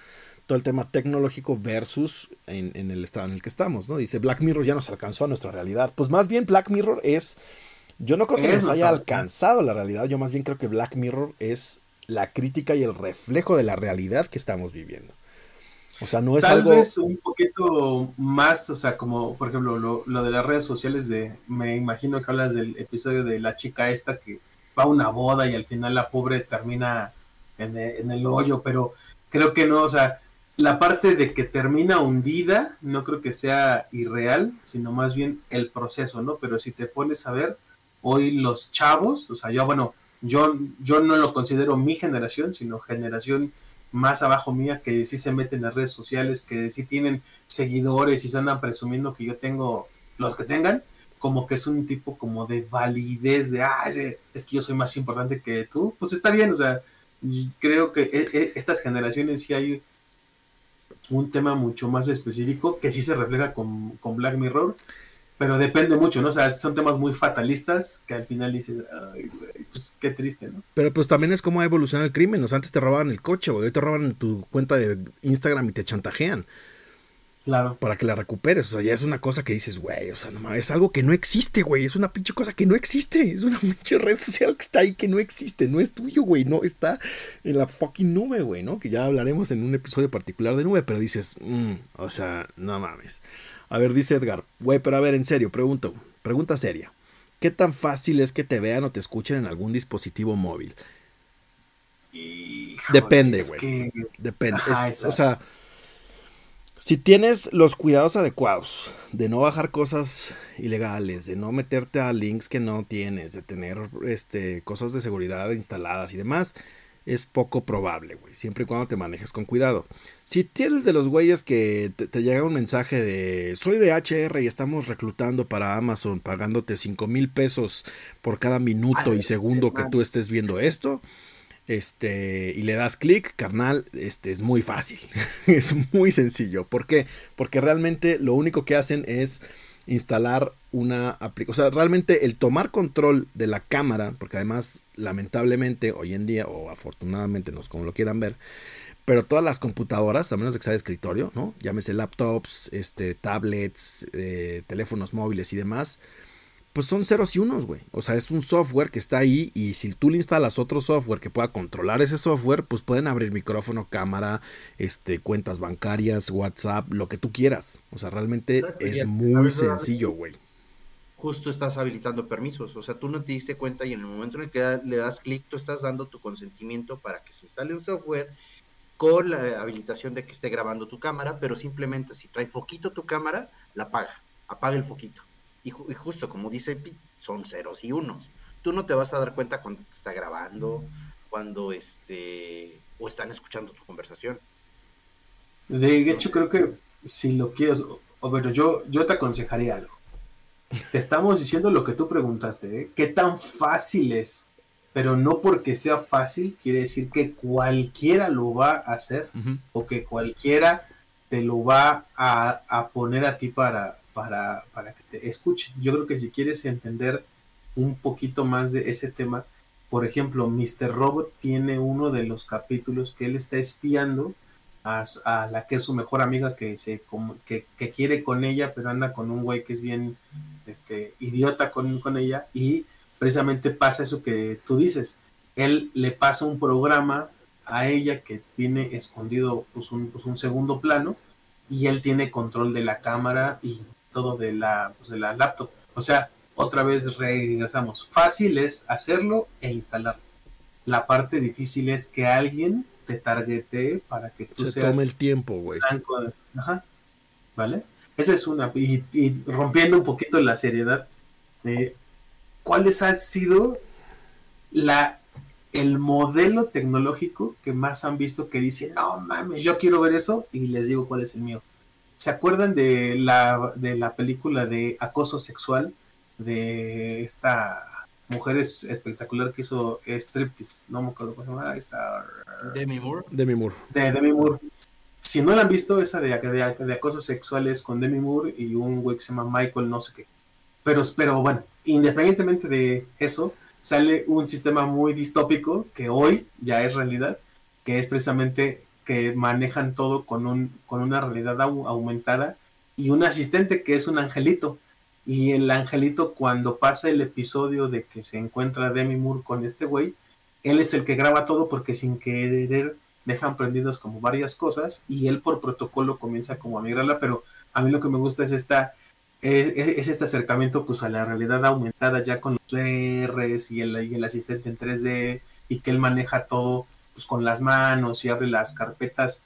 Todo el tema tecnológico versus en, en el estado en el que estamos, ¿no? Dice, Black Mirror ya nos alcanzó a nuestra realidad. Pues más bien Black Mirror es... Yo no creo que nos haya alcanzado la realidad, yo más bien creo que Black Mirror es la crítica y el reflejo de la realidad que estamos viviendo. O sea, no es
Tal
algo.
vez un poquito más, o sea, como por ejemplo lo, de las redes sociales, de me imagino que hablas del episodio de la chica esta que va a una boda y al final la pobre termina en el, en el hoyo, pero creo que no, o sea, la parte de que termina hundida, no creo que sea irreal, sino más bien el proceso, ¿no? Pero si te pones a ver, hoy los chavos, o sea, yo, bueno, yo, yo no lo considero mi generación, sino generación más abajo mía que sí se meten en redes sociales, que sí tienen seguidores y se andan presumiendo que yo tengo los que tengan, como que es un tipo como de validez de, ah, es que yo soy más importante que tú, pues está bien, o sea, creo que e, e, estas generaciones sí hay un tema mucho más específico que sí se refleja con, con Black Mirror, pero depende mucho, ¿no? O sea, son temas muy fatalistas que al final dices, ay, güey, pues qué triste, ¿no?
Pero pues también es como ha evolucionado el crimen. O sea, antes te robaban el coche, güey. Hoy te roban tu cuenta de Instagram y te chantajean.
Claro.
Para que la recuperes. O sea, ya es una cosa que dices, güey, o sea, no es algo que no existe, güey. Es una pinche cosa que no existe. Es una pinche red social que está ahí que no existe. No es tuyo, güey. No está en la fucking nube, güey, ¿no? Que ya hablaremos en un episodio particular de nube. Pero dices, mm, o sea, no mames. A ver, dice Edgar, güey, pero a ver, en serio, pregunto, pregunta seria. ¿Qué tan fácil es que te vean o te escuchen en algún dispositivo móvil? Depende, güey. Depende. o sea, si tienes los cuidados adecuados de no bajar cosas ilegales, de no meterte a links que no tienes, de tener este, cosas de seguridad instaladas y demás, es poco probable, güey, siempre y cuando te manejes con cuidado. Si tienes de los güeyes que te, llega un mensaje de soy de HR y estamos reclutando para Amazon pagándote 5 mil pesos por cada minuto y segundo que tú estés viendo esto, este, y le das clic, carnal, este es muy fácil, es muy sencillo. ¿Por qué? Porque realmente lo único que hacen es instalar una aplicación. O sea, realmente el tomar control de la cámara, porque además, lamentablemente, hoy en día, o afortunadamente, no es como lo quieran ver, pero todas las computadoras, a menos de que sea de escritorio, ¿no? Llámese laptops, este, tablets, eh, teléfonos móviles y demás, pues son ceros y unos, güey. O sea, es un software que está ahí y si tú le instalas otro software que pueda controlar ese software, pues pueden abrir micrófono, cámara, este, cuentas bancarias, WhatsApp, lo que tú quieras. O sea, realmente es muy sencillo, güey.
Justo estás habilitando permisos, o sea, tú no te diste cuenta y en el momento en el que le das clic, tú estás dando tu consentimiento para que se instale un software con la habilitación de que esté grabando tu cámara, pero simplemente si trae foquito tu cámara, la apaga, apaga el foquito y, justo como dice son ceros y unos. Tú no te vas a dar cuenta cuando te está grabando, cuando este, o están escuchando tu conversación.
De hecho, creo que si lo quieres, o, pero yo, yo te aconsejaría algo. Te estamos diciendo lo que tú preguntaste, ¿eh? ¿Qué tan fácil es? Pero no porque sea fácil quiere decir que cualquiera lo va a hacer o que cualquiera te lo va a, a poner a ti para, para, para que te escuchen. Yo creo que si quieres entender un poquito más de ese tema, por ejemplo, Mr. Robot tiene uno de los capítulos que él está espiando a, la que es su mejor amiga que, se, que, que, quiere con ella, pero anda con un güey que es bien este, idiota con, con ella y precisamente pasa eso que tú dices. Él le pasa un programa a ella que tiene escondido pues un, pues un segundo plano y él tiene control de la cámara y todo de la, pues, de la laptop. O sea, otra vez regresamos. Fácil es hacerlo e instalarlo. La parte difícil es que alguien te targetee para que tú
Se tome el tiempo, güey.
Ajá. ¿Vale? Esa es una. Y, rompiendo un poquito la seriedad, eh, ¿cuáles ha sido la el modelo tecnológico que más han visto que dice, no mames, yo quiero ver eso? Y les digo cuál es el mío. ¿Se acuerdan de la, de la película de acoso sexual de esta mujer espectacular que hizo striptease? No me acuerdo cómo se llama. Esta...
Demi Moore.
Demi Moore.
De Demi Moore. Si no la han visto, esa de, de, acoso sexual es con Demi Moore y un güey que se llama Michael no sé qué. Pero, pero bueno, independientemente de eso, sale un sistema muy distópico que hoy ya es realidad, que es precisamente que manejan todo con, un, con una realidad aumentada y un asistente que es un angelito. Y el angelito cuando pasa el episodio de que se encuentra Demi Moore con este güey, él es el que graba todo porque sin querer dejan prendidos como varias cosas y él por protocolo comienza como a migrarla, pero a mí lo que me gusta es esta es, este acercamiento pues a la realidad aumentada ya con los Rs y el, y el asistente en 3D y que él maneja todo pues, con las manos y abre las carpetas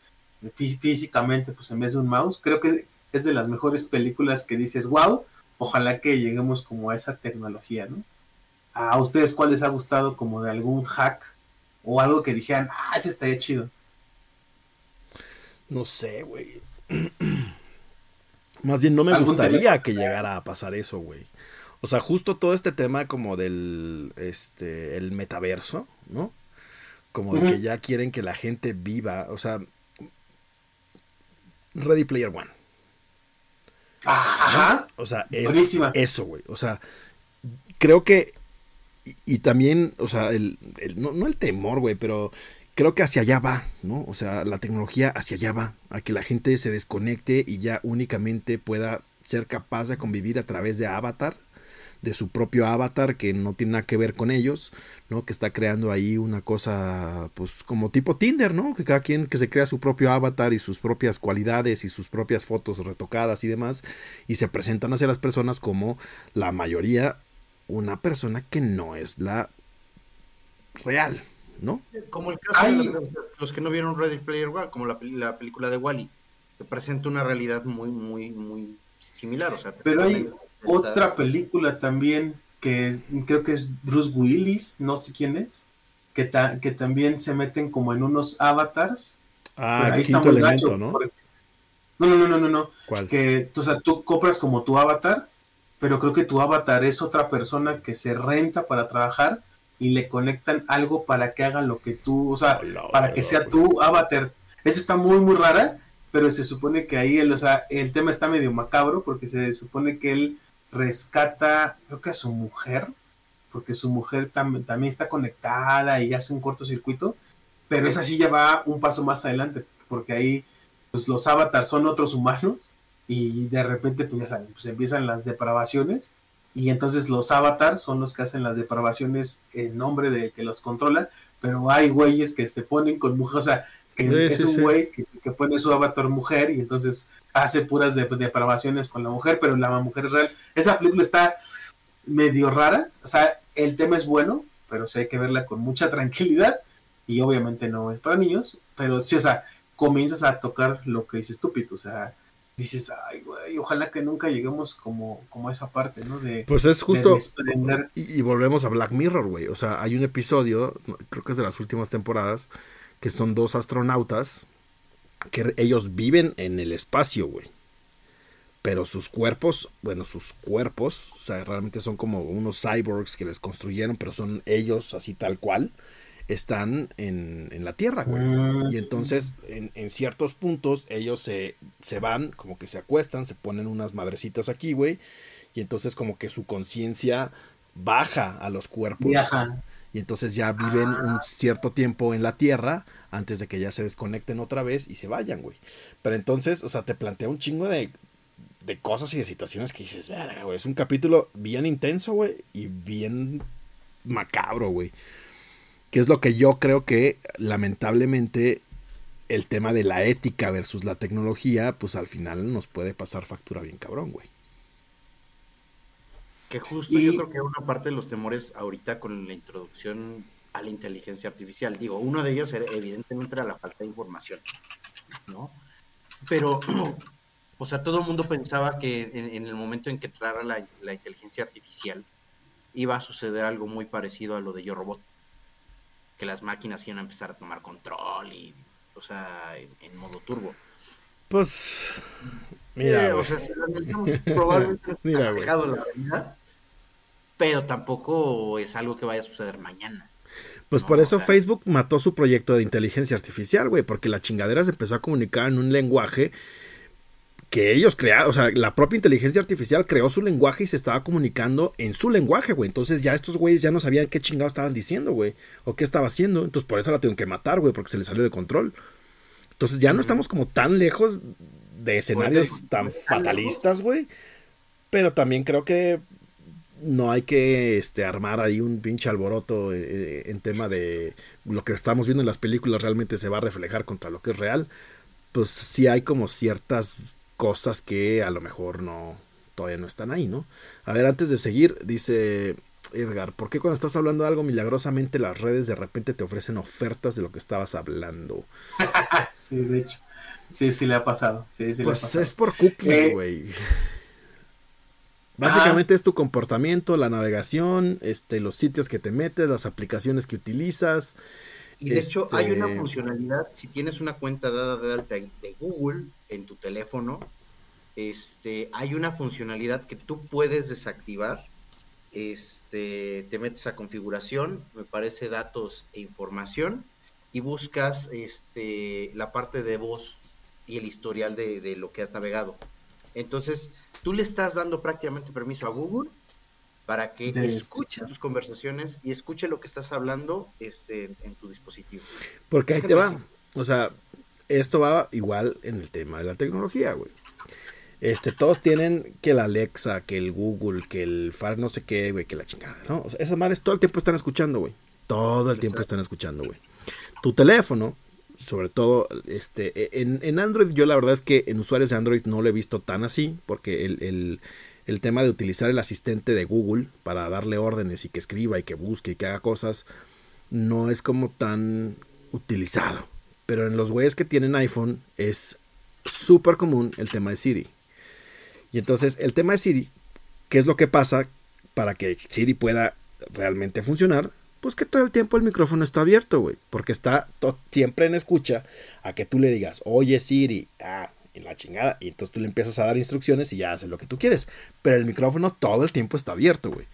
físicamente, pues en vez de un mouse, creo que es de las mejores películas que dices, wow, ojalá que lleguemos como a esa tecnología, ¿no? ¿A ustedes cuál les ha gustado como de algún hack o algo que dijeran, ah, ese estaría chido?
No sé, güey. Más bien no me gustaría que llegara a pasar eso, güey. O sea, justo todo este tema como del este el metaverso, ¿no? como de que ya quieren que la gente viva, o sea, Ready Player One.
Ajá.
O sea, es eso, güey. O sea, creo que y, también, o sea, el, no, no, el temor, güey, pero creo que hacia allá va, ¿no? O sea, la tecnología hacia allá va, a que la gente se desconecte y ya únicamente pueda ser capaz de convivir a través de avatar de su propio avatar que no tiene nada que ver con ellos, ¿no? Que está creando ahí una cosa, pues como tipo Tinder, ¿no? Que cada quien que se crea su propio avatar y sus propias cualidades y sus propias fotos retocadas y demás, y se presentan hacia las personas como la mayoría una persona que no es la real, ¿no?
Como el caso de los, que no vieron Ready Player One, como la, película de Wally, que presenta una realidad muy, muy, muy similar. O sea,
Pero hay, otra película también que creo que es Bruce Willis, no sé quién es, que, que también se meten como en unos avatars.
Ah, el quinto elemento, ¿no?
No, no, no, no, no. ¿Cuál? Que o sea, tú compras como tu avatar, pero creo que tu avatar es otra persona que se renta para trabajar y le conectan algo para que hagan lo que tú, o sea, para que sea tu avatar. Esa está muy, muy rara, pero se supone que ahí, el, o sea, el tema está medio macabro porque se supone que él rescata, creo que a su mujer, porque su mujer también está conectada y hace un cortocircuito, pero esa sí ya va un paso más adelante, porque ahí pues los avatars son otros humanos y de repente pues ya saben, pues empiezan las depravaciones y entonces los avatars son los que hacen las depravaciones en nombre de que los controla, pero hay güeyes que se ponen con mujer, o sea, que es un güey que, pone su avatar mujer y entonces hace puras depravaciones con la mujer, pero la mujer es real. Esa película está medio rara, o sea, el tema es bueno, pero sí hay que verla con mucha tranquilidad y obviamente no es para niños, pero sí, o sea, comienzas a tocar lo que dices estúpido, o sea, dices, ay, güey, ojalá que nunca lleguemos como, como a esa parte, ¿no? De,
pues es justo, y, volvemos a Black Mirror, güey, o sea, hay un episodio, creo que es de las últimas temporadas, que son dos astronautas, que ellos viven en el espacio, güey. Pero sus cuerpos, bueno, sus cuerpos, o sea, realmente son como unos cyborgs que les construyeron, pero son ellos así tal cual están en, la Tierra, güey. Y ah. entonces, en, ciertos puntos, ellos se, se, van, como que se acuestan, se ponen unas madrecitas aquí, güey. Y entonces, como que su conciencia baja a los cuerpos. Y entonces ya viven un ah. cierto tiempo en la Tierra antes de que ya se desconecten otra vez y se vayan, güey. Pero entonces, o sea, te plantea un chingo de, de cosas y de situaciones que dices, güey, es un capítulo bien intenso, güey, y bien macabro, güey que es lo que yo creo que lamentablemente el tema de la ética versus la tecnología, pues al final nos puede pasar factura bien cabrón, güey.
Que justo yo creo que una parte de los temores ahorita con la introducción a la inteligencia artificial, digo, uno de ellos era, evidentemente era la falta de información, ¿no? Pero, o sea, todo el mundo pensaba que en, el momento en que entrara la, la inteligencia artificial iba a suceder algo muy parecido a lo de Yo Robot que las máquinas iban a empezar a tomar control y, o sea, en, modo turbo.
Pues, mira,
o sea, si lo probablemente mira, la realidad, pero tampoco es algo que vaya a suceder mañana.
Pues por eso Facebook mató su proyecto de inteligencia artificial, güey, porque la chingadera se empezó a comunicar en un lenguaje que ellos crearon, o sea, la propia inteligencia artificial creó su lenguaje y se estaba comunicando en su lenguaje, güey. Entonces ya estos güeyes ya no sabían qué chingados estaban diciendo, güey, o qué estaba haciendo. Entonces por eso la tuvieron que matar, güey, porque se le salió de control. Entonces ya no estamos como tan lejos de escenarios tan fatalistas, güey. Pero también creo que no hay que este, armar ahí un pinche alboroto eh, eh, en tema de lo que estamos viendo en las películas realmente se va a reflejar contra lo que es real. Pues sí hay como ciertas cosas que a lo mejor no todavía no están ahí, ¿no? A ver, antes de seguir, dice Edgar, ¿por qué cuando estás hablando de algo milagrosamente las redes de repente te ofrecen ofertas de lo que estabas hablando?
sí, de hecho. Sí, sí le ha pasado. Sí, sí
pues es por cookies, eh, Básicamente es tu comportamiento, la navegación, este, los sitios que te metes, las aplicaciones que utilizas.
Y de hecho hay una este funcionalidad, si tienes una cuenta dada de alta de Google en tu teléfono, este, hay una funcionalidad que tú puedes desactivar. Este, te metes a configuración, me parece datos e información, y buscas este, la parte de voz y el historial de, de lo que has navegado. Entonces, tú le estás dando prácticamente permiso a Google para que escuche tus conversaciones y escuche lo que estás hablando este, en, tu dispositivo.
Porque ahí te va. O sea, esto va igual en el tema de la tecnología, güey. Este, todos tienen que el Alexa, que el Google, que el Far no sé qué, güey, que la chingada, ¿no? O sea, esas madres todo el tiempo están escuchando, güey. Todo el tiempo están escuchando, güey. Tu teléfono, sobre todo, este, e, en, en, Android, yo la verdad es que en usuarios de Android no lo he visto tan así, porque el, el tema de utilizar el asistente de Google para darle órdenes y que escriba y que busque y que haga cosas no es como tan utilizado. Pero en los güeyes que tienen iPhone es súper común el tema de Siri. Y entonces el tema de Siri, ¿qué es lo que pasa para que Siri pueda realmente funcionar? Pues que todo el tiempo el micrófono está abierto, güey. Porque está siempre en escucha a que tú le digas, oye Siri, ah, la chingada. Y entonces tú le empiezas a dar instrucciones y ya hace lo que tú quieres. Pero el micrófono todo el tiempo está abierto, güey.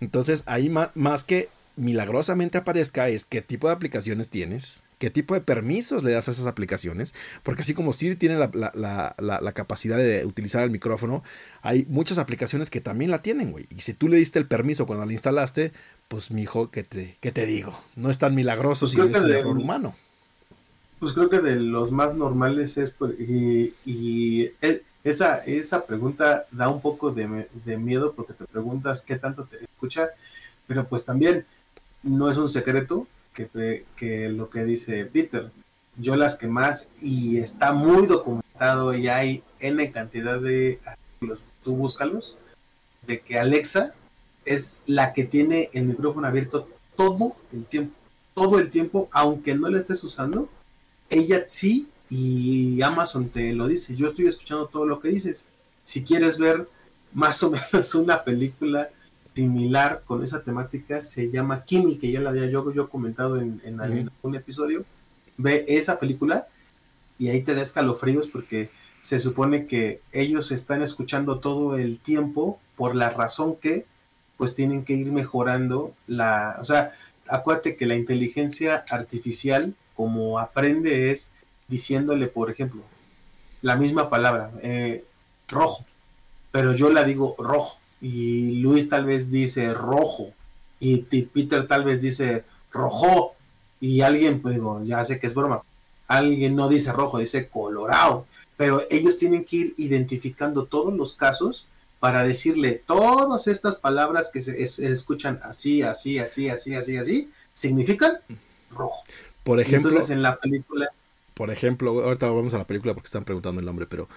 Entonces ahí más, que milagrosamente aparezca es qué tipo de aplicaciones tienes, qué tipo de permisos le das a esas aplicaciones, porque así como Siri tiene la, capacidad de utilizar el micrófono, hay muchas aplicaciones que también la tienen, güey. Y si tú le diste el permiso cuando la instalaste, pues mijo, ¿qué te, qué te digo? No es tan milagroso pues si no es un error humano.
Pues creo que de los más normales es, y, y es, esa, esa pregunta da un poco de, de miedo porque te preguntas qué tanto te escucha, pero pues también no es un secreto que, que lo que dice Peter. Yo las que más, y está muy documentado y hay N cantidad de artículos, tú búscalos, de que Alexa es la que tiene el micrófono abierto todo el tiempo, todo el tiempo, aunque no la estés usando, ella sí, y Amazon te lo dice, yo estoy escuchando todo lo que dices. Si quieres ver más o menos una película similar con esa temática, se llama Kimi, que ya la había yo, yo comentado en, en algún episodio, ve esa película y ahí te da escalofríos porque se supone que ellos están escuchando todo el tiempo por la razón que pues tienen que ir mejorando la, o sea, acuérdate que la inteligencia artificial como aprende es diciéndole, por ejemplo, la misma palabra, eh, rojo, pero yo la digo rojo y Luis tal vez dice rojo y Peter tal vez dice rojo y alguien, pues digo, ya sé que es broma, alguien no dice rojo, dice colorado, pero ellos tienen que ir identificando todos los casos para decirle todas estas palabras que se, escuchan así, así, así, así, así, así, significan rojo.
Por ejemplo,
entonces en la película.
Por ejemplo, ahorita vamos a la película porque están preguntando el nombre, pero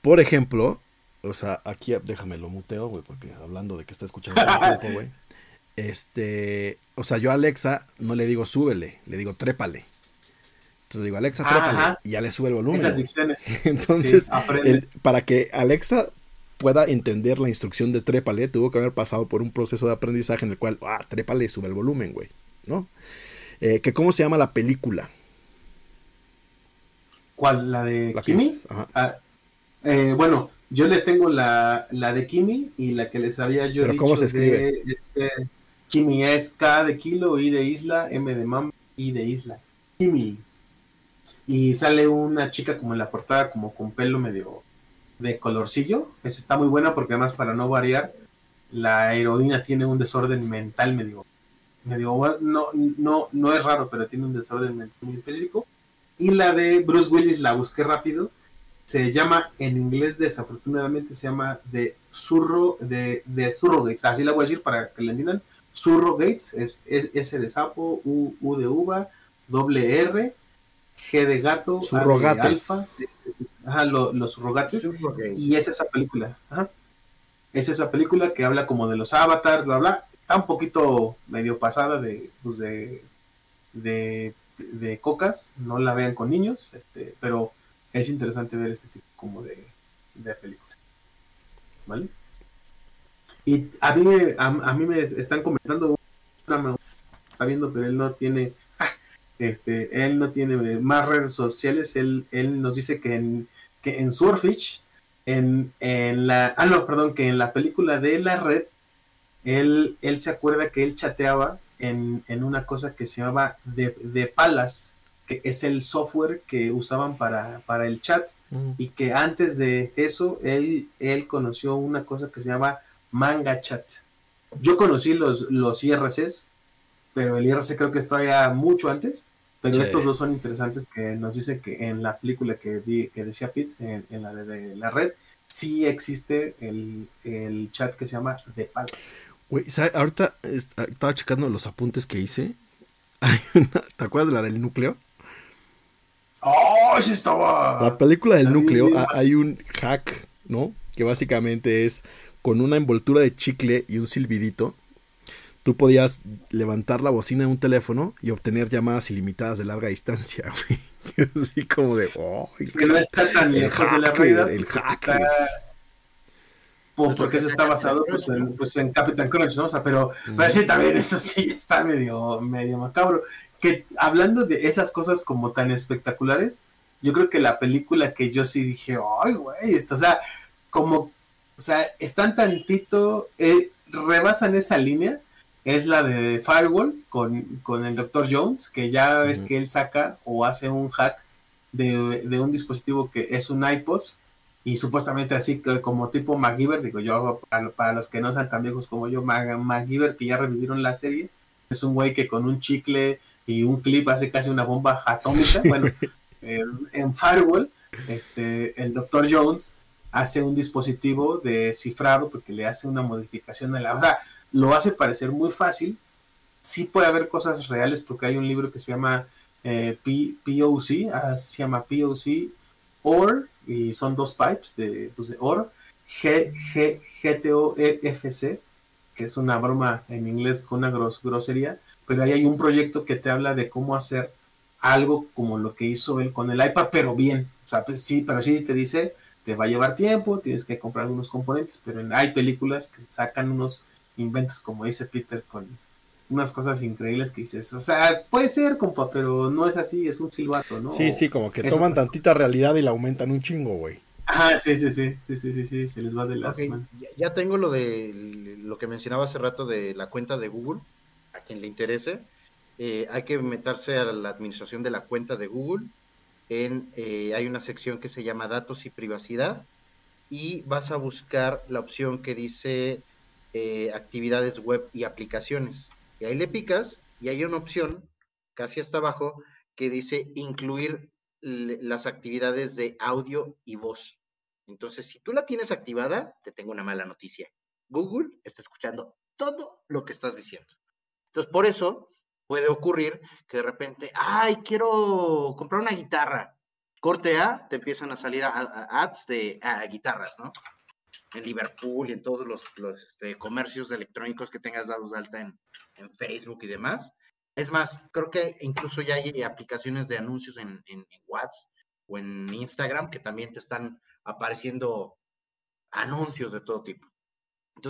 por ejemplo, o sea, aquí déjame lo muteo, güey, porque hablando de que está escuchando todo el tiempo, güey. Este, o sea, yo a Alexa no le digo súbele, le digo trépale. Entonces digo, Alexa, trépale, y ya le sube el volumen.
Esas dicciones.
Entonces, para que Alexa pueda entender la instrucción de trépale, tuvo que haber pasado por un proceso de aprendizaje en el cual, ah, trépale, sube el volumen, güey, ¿no? Eh, que ¿Cómo se llama la película?
¿Cuál? ¿La de Kimi? Ah, eh, bueno, yo les tengo la, la, de Kimi y la que les había yo
¿Pero ¿Cómo se escribe?
este, Kimi es K de kilo, I de isla, M de mam, I de isla. Kimi. Y sale una chica como en la portada, como con pelo medio de colorcillo. Esa está muy buena porque además para no variar, la heroína tiene un desorden mental medio, medio no, no, no es raro, pero tiene un desorden mental muy específico. Y la de Bruce Willis la busqué rápido. Se llama, en inglés desafortunadamente se llama de Surro, de, de Gates. Así la voy a decir para que la entiendan. Surro Gates es, S de sapo, U, U de uva, doble R, G de gato,
Surrogates.
alfa, Ajá, los surrogates. Y es esa película. Ajá. Es esa película que habla como de los avatars, bla, bla. Está un poquito medio pasada de, pues de, de, de cocas. No la vean con niños, este, pero es interesante ver este tipo como de, de película. ¿Vale? Y a mí, me, a, mí me están comentando, está viendo, pero él no tiene este, él no tiene más redes sociales, él, él nos dice que en, que en Swordfish, en, en la, ah no, perdón, que en la película de la red, él, él se acuerda que él chateaba en, en una cosa que se llamaba de, de, Palas, que es el software que usaban para, para el chat, mm. y que antes de eso, él, él conoció una cosa que se llama Manga Chat. Yo conocí los, los IRCs, pero el IRC creo que está ya mucho antes, pero estos dos son interesantes que nos dicen que en la película que, que decía Pete, en, la de, la red, sí existe el, chat que se llama The Palace.
Güey, ahorita estaba checando los apuntes que hice. ¿Te acuerdas de la del núcleo?
¡Oh, sí estaba!
La película del núcleo, hay un hack, ¿no? Que básicamente es con una envoltura de chicle y un silbidito tú podías levantar la bocina de un teléfono y obtener llamadas ilimitadas de larga distancia, güey. Así como de, oh,
que no está tan lejos de la realidad. El hack. porque eso está basado pues, en, pues, en Capitán Crunch, ¿no? O sea, pero, pero sí, también eso sí está medio, medio macabro. Que hablando de esas cosas como tan espectaculares, yo creo que la película que yo sí dije, ay, güey, esto, o sea, como, o sea, están tantito, eh, rebasan esa línea es la de Firewall con, el Dr. Jones, que ya es que él saca o hace un hack de, un dispositivo que es un iPod y supuestamente así como tipo MacGyver, digo yo, para, los que no sean tan viejos como yo, MacGyver, que ya revivieron la serie, es un güey que con un chicle y un clip hace casi una bomba atómica. Bueno, en Firewall, este, el Dr. Jones hace un dispositivo de cifrado porque le hace una modificación a la... O sea, lo hace parecer muy fácil. Sí puede haber cosas reales porque hay un libro que se llama eh, POC, ah, se llama POC OR, y son dos pipes de, pues de OR, G, G, GTOFC, que es una broma en inglés con una grosería, pero ahí hay un proyecto que te habla de cómo hacer algo como lo que hizo él con el iPad, pero bien. O sea, pues sí, pero sí te dice, te va a llevar tiempo, tienes que comprar algunos componentes, pero hay películas que sacan unos inventos, como dice Peter, con unas cosas increíbles que dices, o sea, puede ser, compa, pero no es así, es un silbato, ¿no?
Sí, sí, como que toman tantita realidad y la aumentan un chingo, güey.
Ah, sí, sí, sí, sí, sí, sí, sí, se les va de las manos.
Ya tengo lo de lo que mencionaba hace rato de la cuenta de Google, quien le interese. Eh, hay que meterse a la administración de la cuenta de Google. En, eh, hay una sección que se llama datos y privacidad y vas a buscar la opción que dice eh, actividades web y aplicaciones. Y ahí le picas y hay una opción casi hasta abajo que dice incluir las actividades de audio y voz. Entonces, si tú la tienes activada, te tengo una mala noticia. Google está escuchando todo lo que estás diciendo. Entonces, por eso puede ocurrir que de repente, ay, quiero comprar una guitarra. Corte A, te empiezan a salir ads de guitarras, ¿no? En Liverpool y en todos los, este, comercios electrónicos que tengas dados de alta en, Facebook y demás. Es más, creo que incluso ya hay aplicaciones de anuncios en, en, WhatsApp o en Instagram que también te están apareciendo anuncios de todo tipo.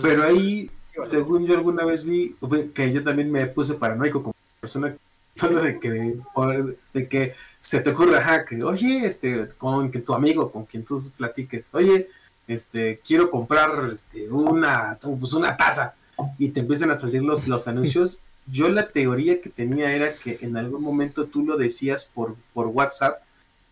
Pero ahí, según yo alguna vez vi, que yo también me puse paranoico como persona de que, de que se te ocurre, ajá, que, oye, este, con que tu amigo, con quien tú platiques, oye, este, quiero comprar este, una, pues una taza y te empiezan a salir los, los anuncios. Yo la teoría que tenía era que en algún momento tú lo decías por, por WhatsApp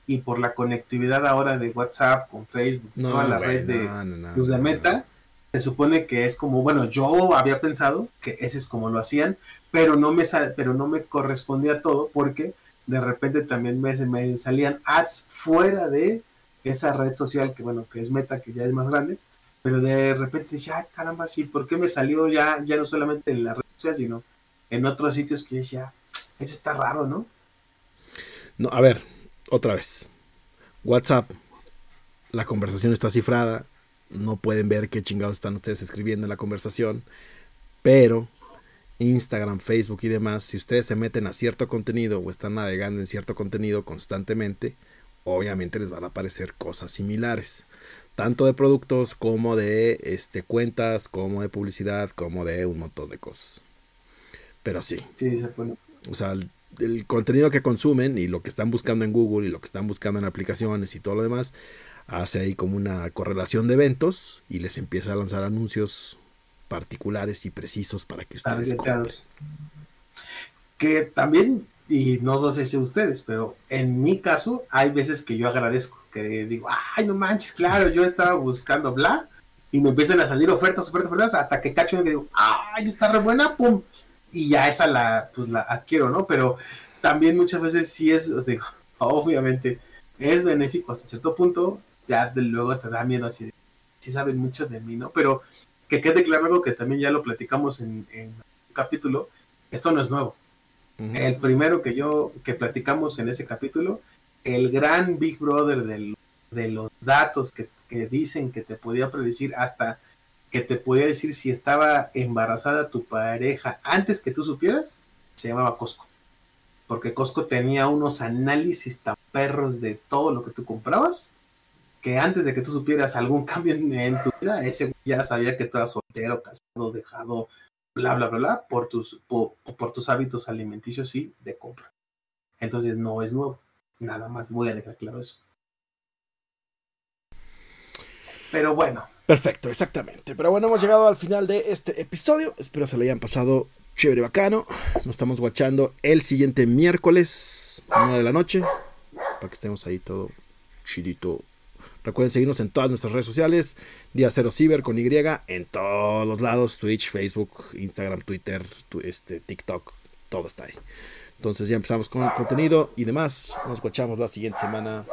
y por la conectividad ahora de WhatsApp con Facebook, toda la red de, pues, de Meta, se supone que es como, bueno, yo había pensado que ese es como lo hacían, pero no me, pero no me correspondía todo porque de repente también me, salían ads fuera de esa red social que, bueno, que es Meta, que ya es más grande, pero de repente decía, ay, caramba, sí, ¿por qué me salió ya, ya no solamente en la red social, sino en otros sitios que decía, eso está raro, ¿no?
No, a ver, otra vez. WhatsApp, la conversación está cifrada, no pueden ver qué chingados están ustedes escribiendo en la conversación, pero Instagram, Facebook y demás, si ustedes se meten a cierto contenido o están navegando en cierto contenido constantemente, obviamente les van a aparecer cosas similares tanto de productos como de este, cuentas, como de publicidad, como de un montón de cosas. Pero sí.
Sí, se pone.
O sea, el, contenido que consumen y lo que están buscando en Google y lo que están buscando en aplicaciones y todo lo demás, hace ahí como una correlación de eventos y les empieza a lanzar anuncios particulares y precisos para que ustedes compren.
Que también y no sé si ustedes, pero en mi caso hay veces que yo agradezco, que digo, ay, no manches, claro, yo estaba buscando bla, y me empiezan a salir ofertas, ofertas, ofertas, hasta que cacho y digo, ay, está re buena, pum, y ya esa la, pues la adquiero, ¿no? Pero también muchas veces sí es, os digo, obviamente, es benéfico hasta cierto punto, ya de luego te da miedo así, sí saben mucho de mí, ¿no? Pero que quede claro algo que también ya lo platicamos en, en un capítulo, esto no es nuevo el primero que yo, que platicamos en ese capítulo, el gran Big Brother de los datos que, dicen que te podía predecir hasta que te podía decir si estaba embarazada tu pareja antes que tú supieras, se llamaba Costco. Porque Costco tenía unos análisis tan perros de todo lo que tú comprabas, que antes de que tú supieras algún cambio en, tu vida, ese ya sabía que tú eras soltero, casado, dejado, bla, bla, bla, bla, por tus, por, tus hábitos alimenticios y de compra. Entonces no es nuevo. Nada más voy a dejar claro eso. Pero bueno.
Perfecto, exactamente. Pero bueno, hemos llegado al final de este episodio. Espero se le hayan pasado chévere bacano. Nos estamos guachando el siguiente miércoles, 9 de la noche. Para que estemos ahí todo chidito Recuerden seguirnos en todas nuestras redes sociales. Día Cero Ciber con Y en todos los lados. Twitch, Facebook, Instagram, Twitter, este, TikTok. Todo está ahí. Entonces ya empezamos con el contenido y demás. Nos escuchamos la siguiente semana.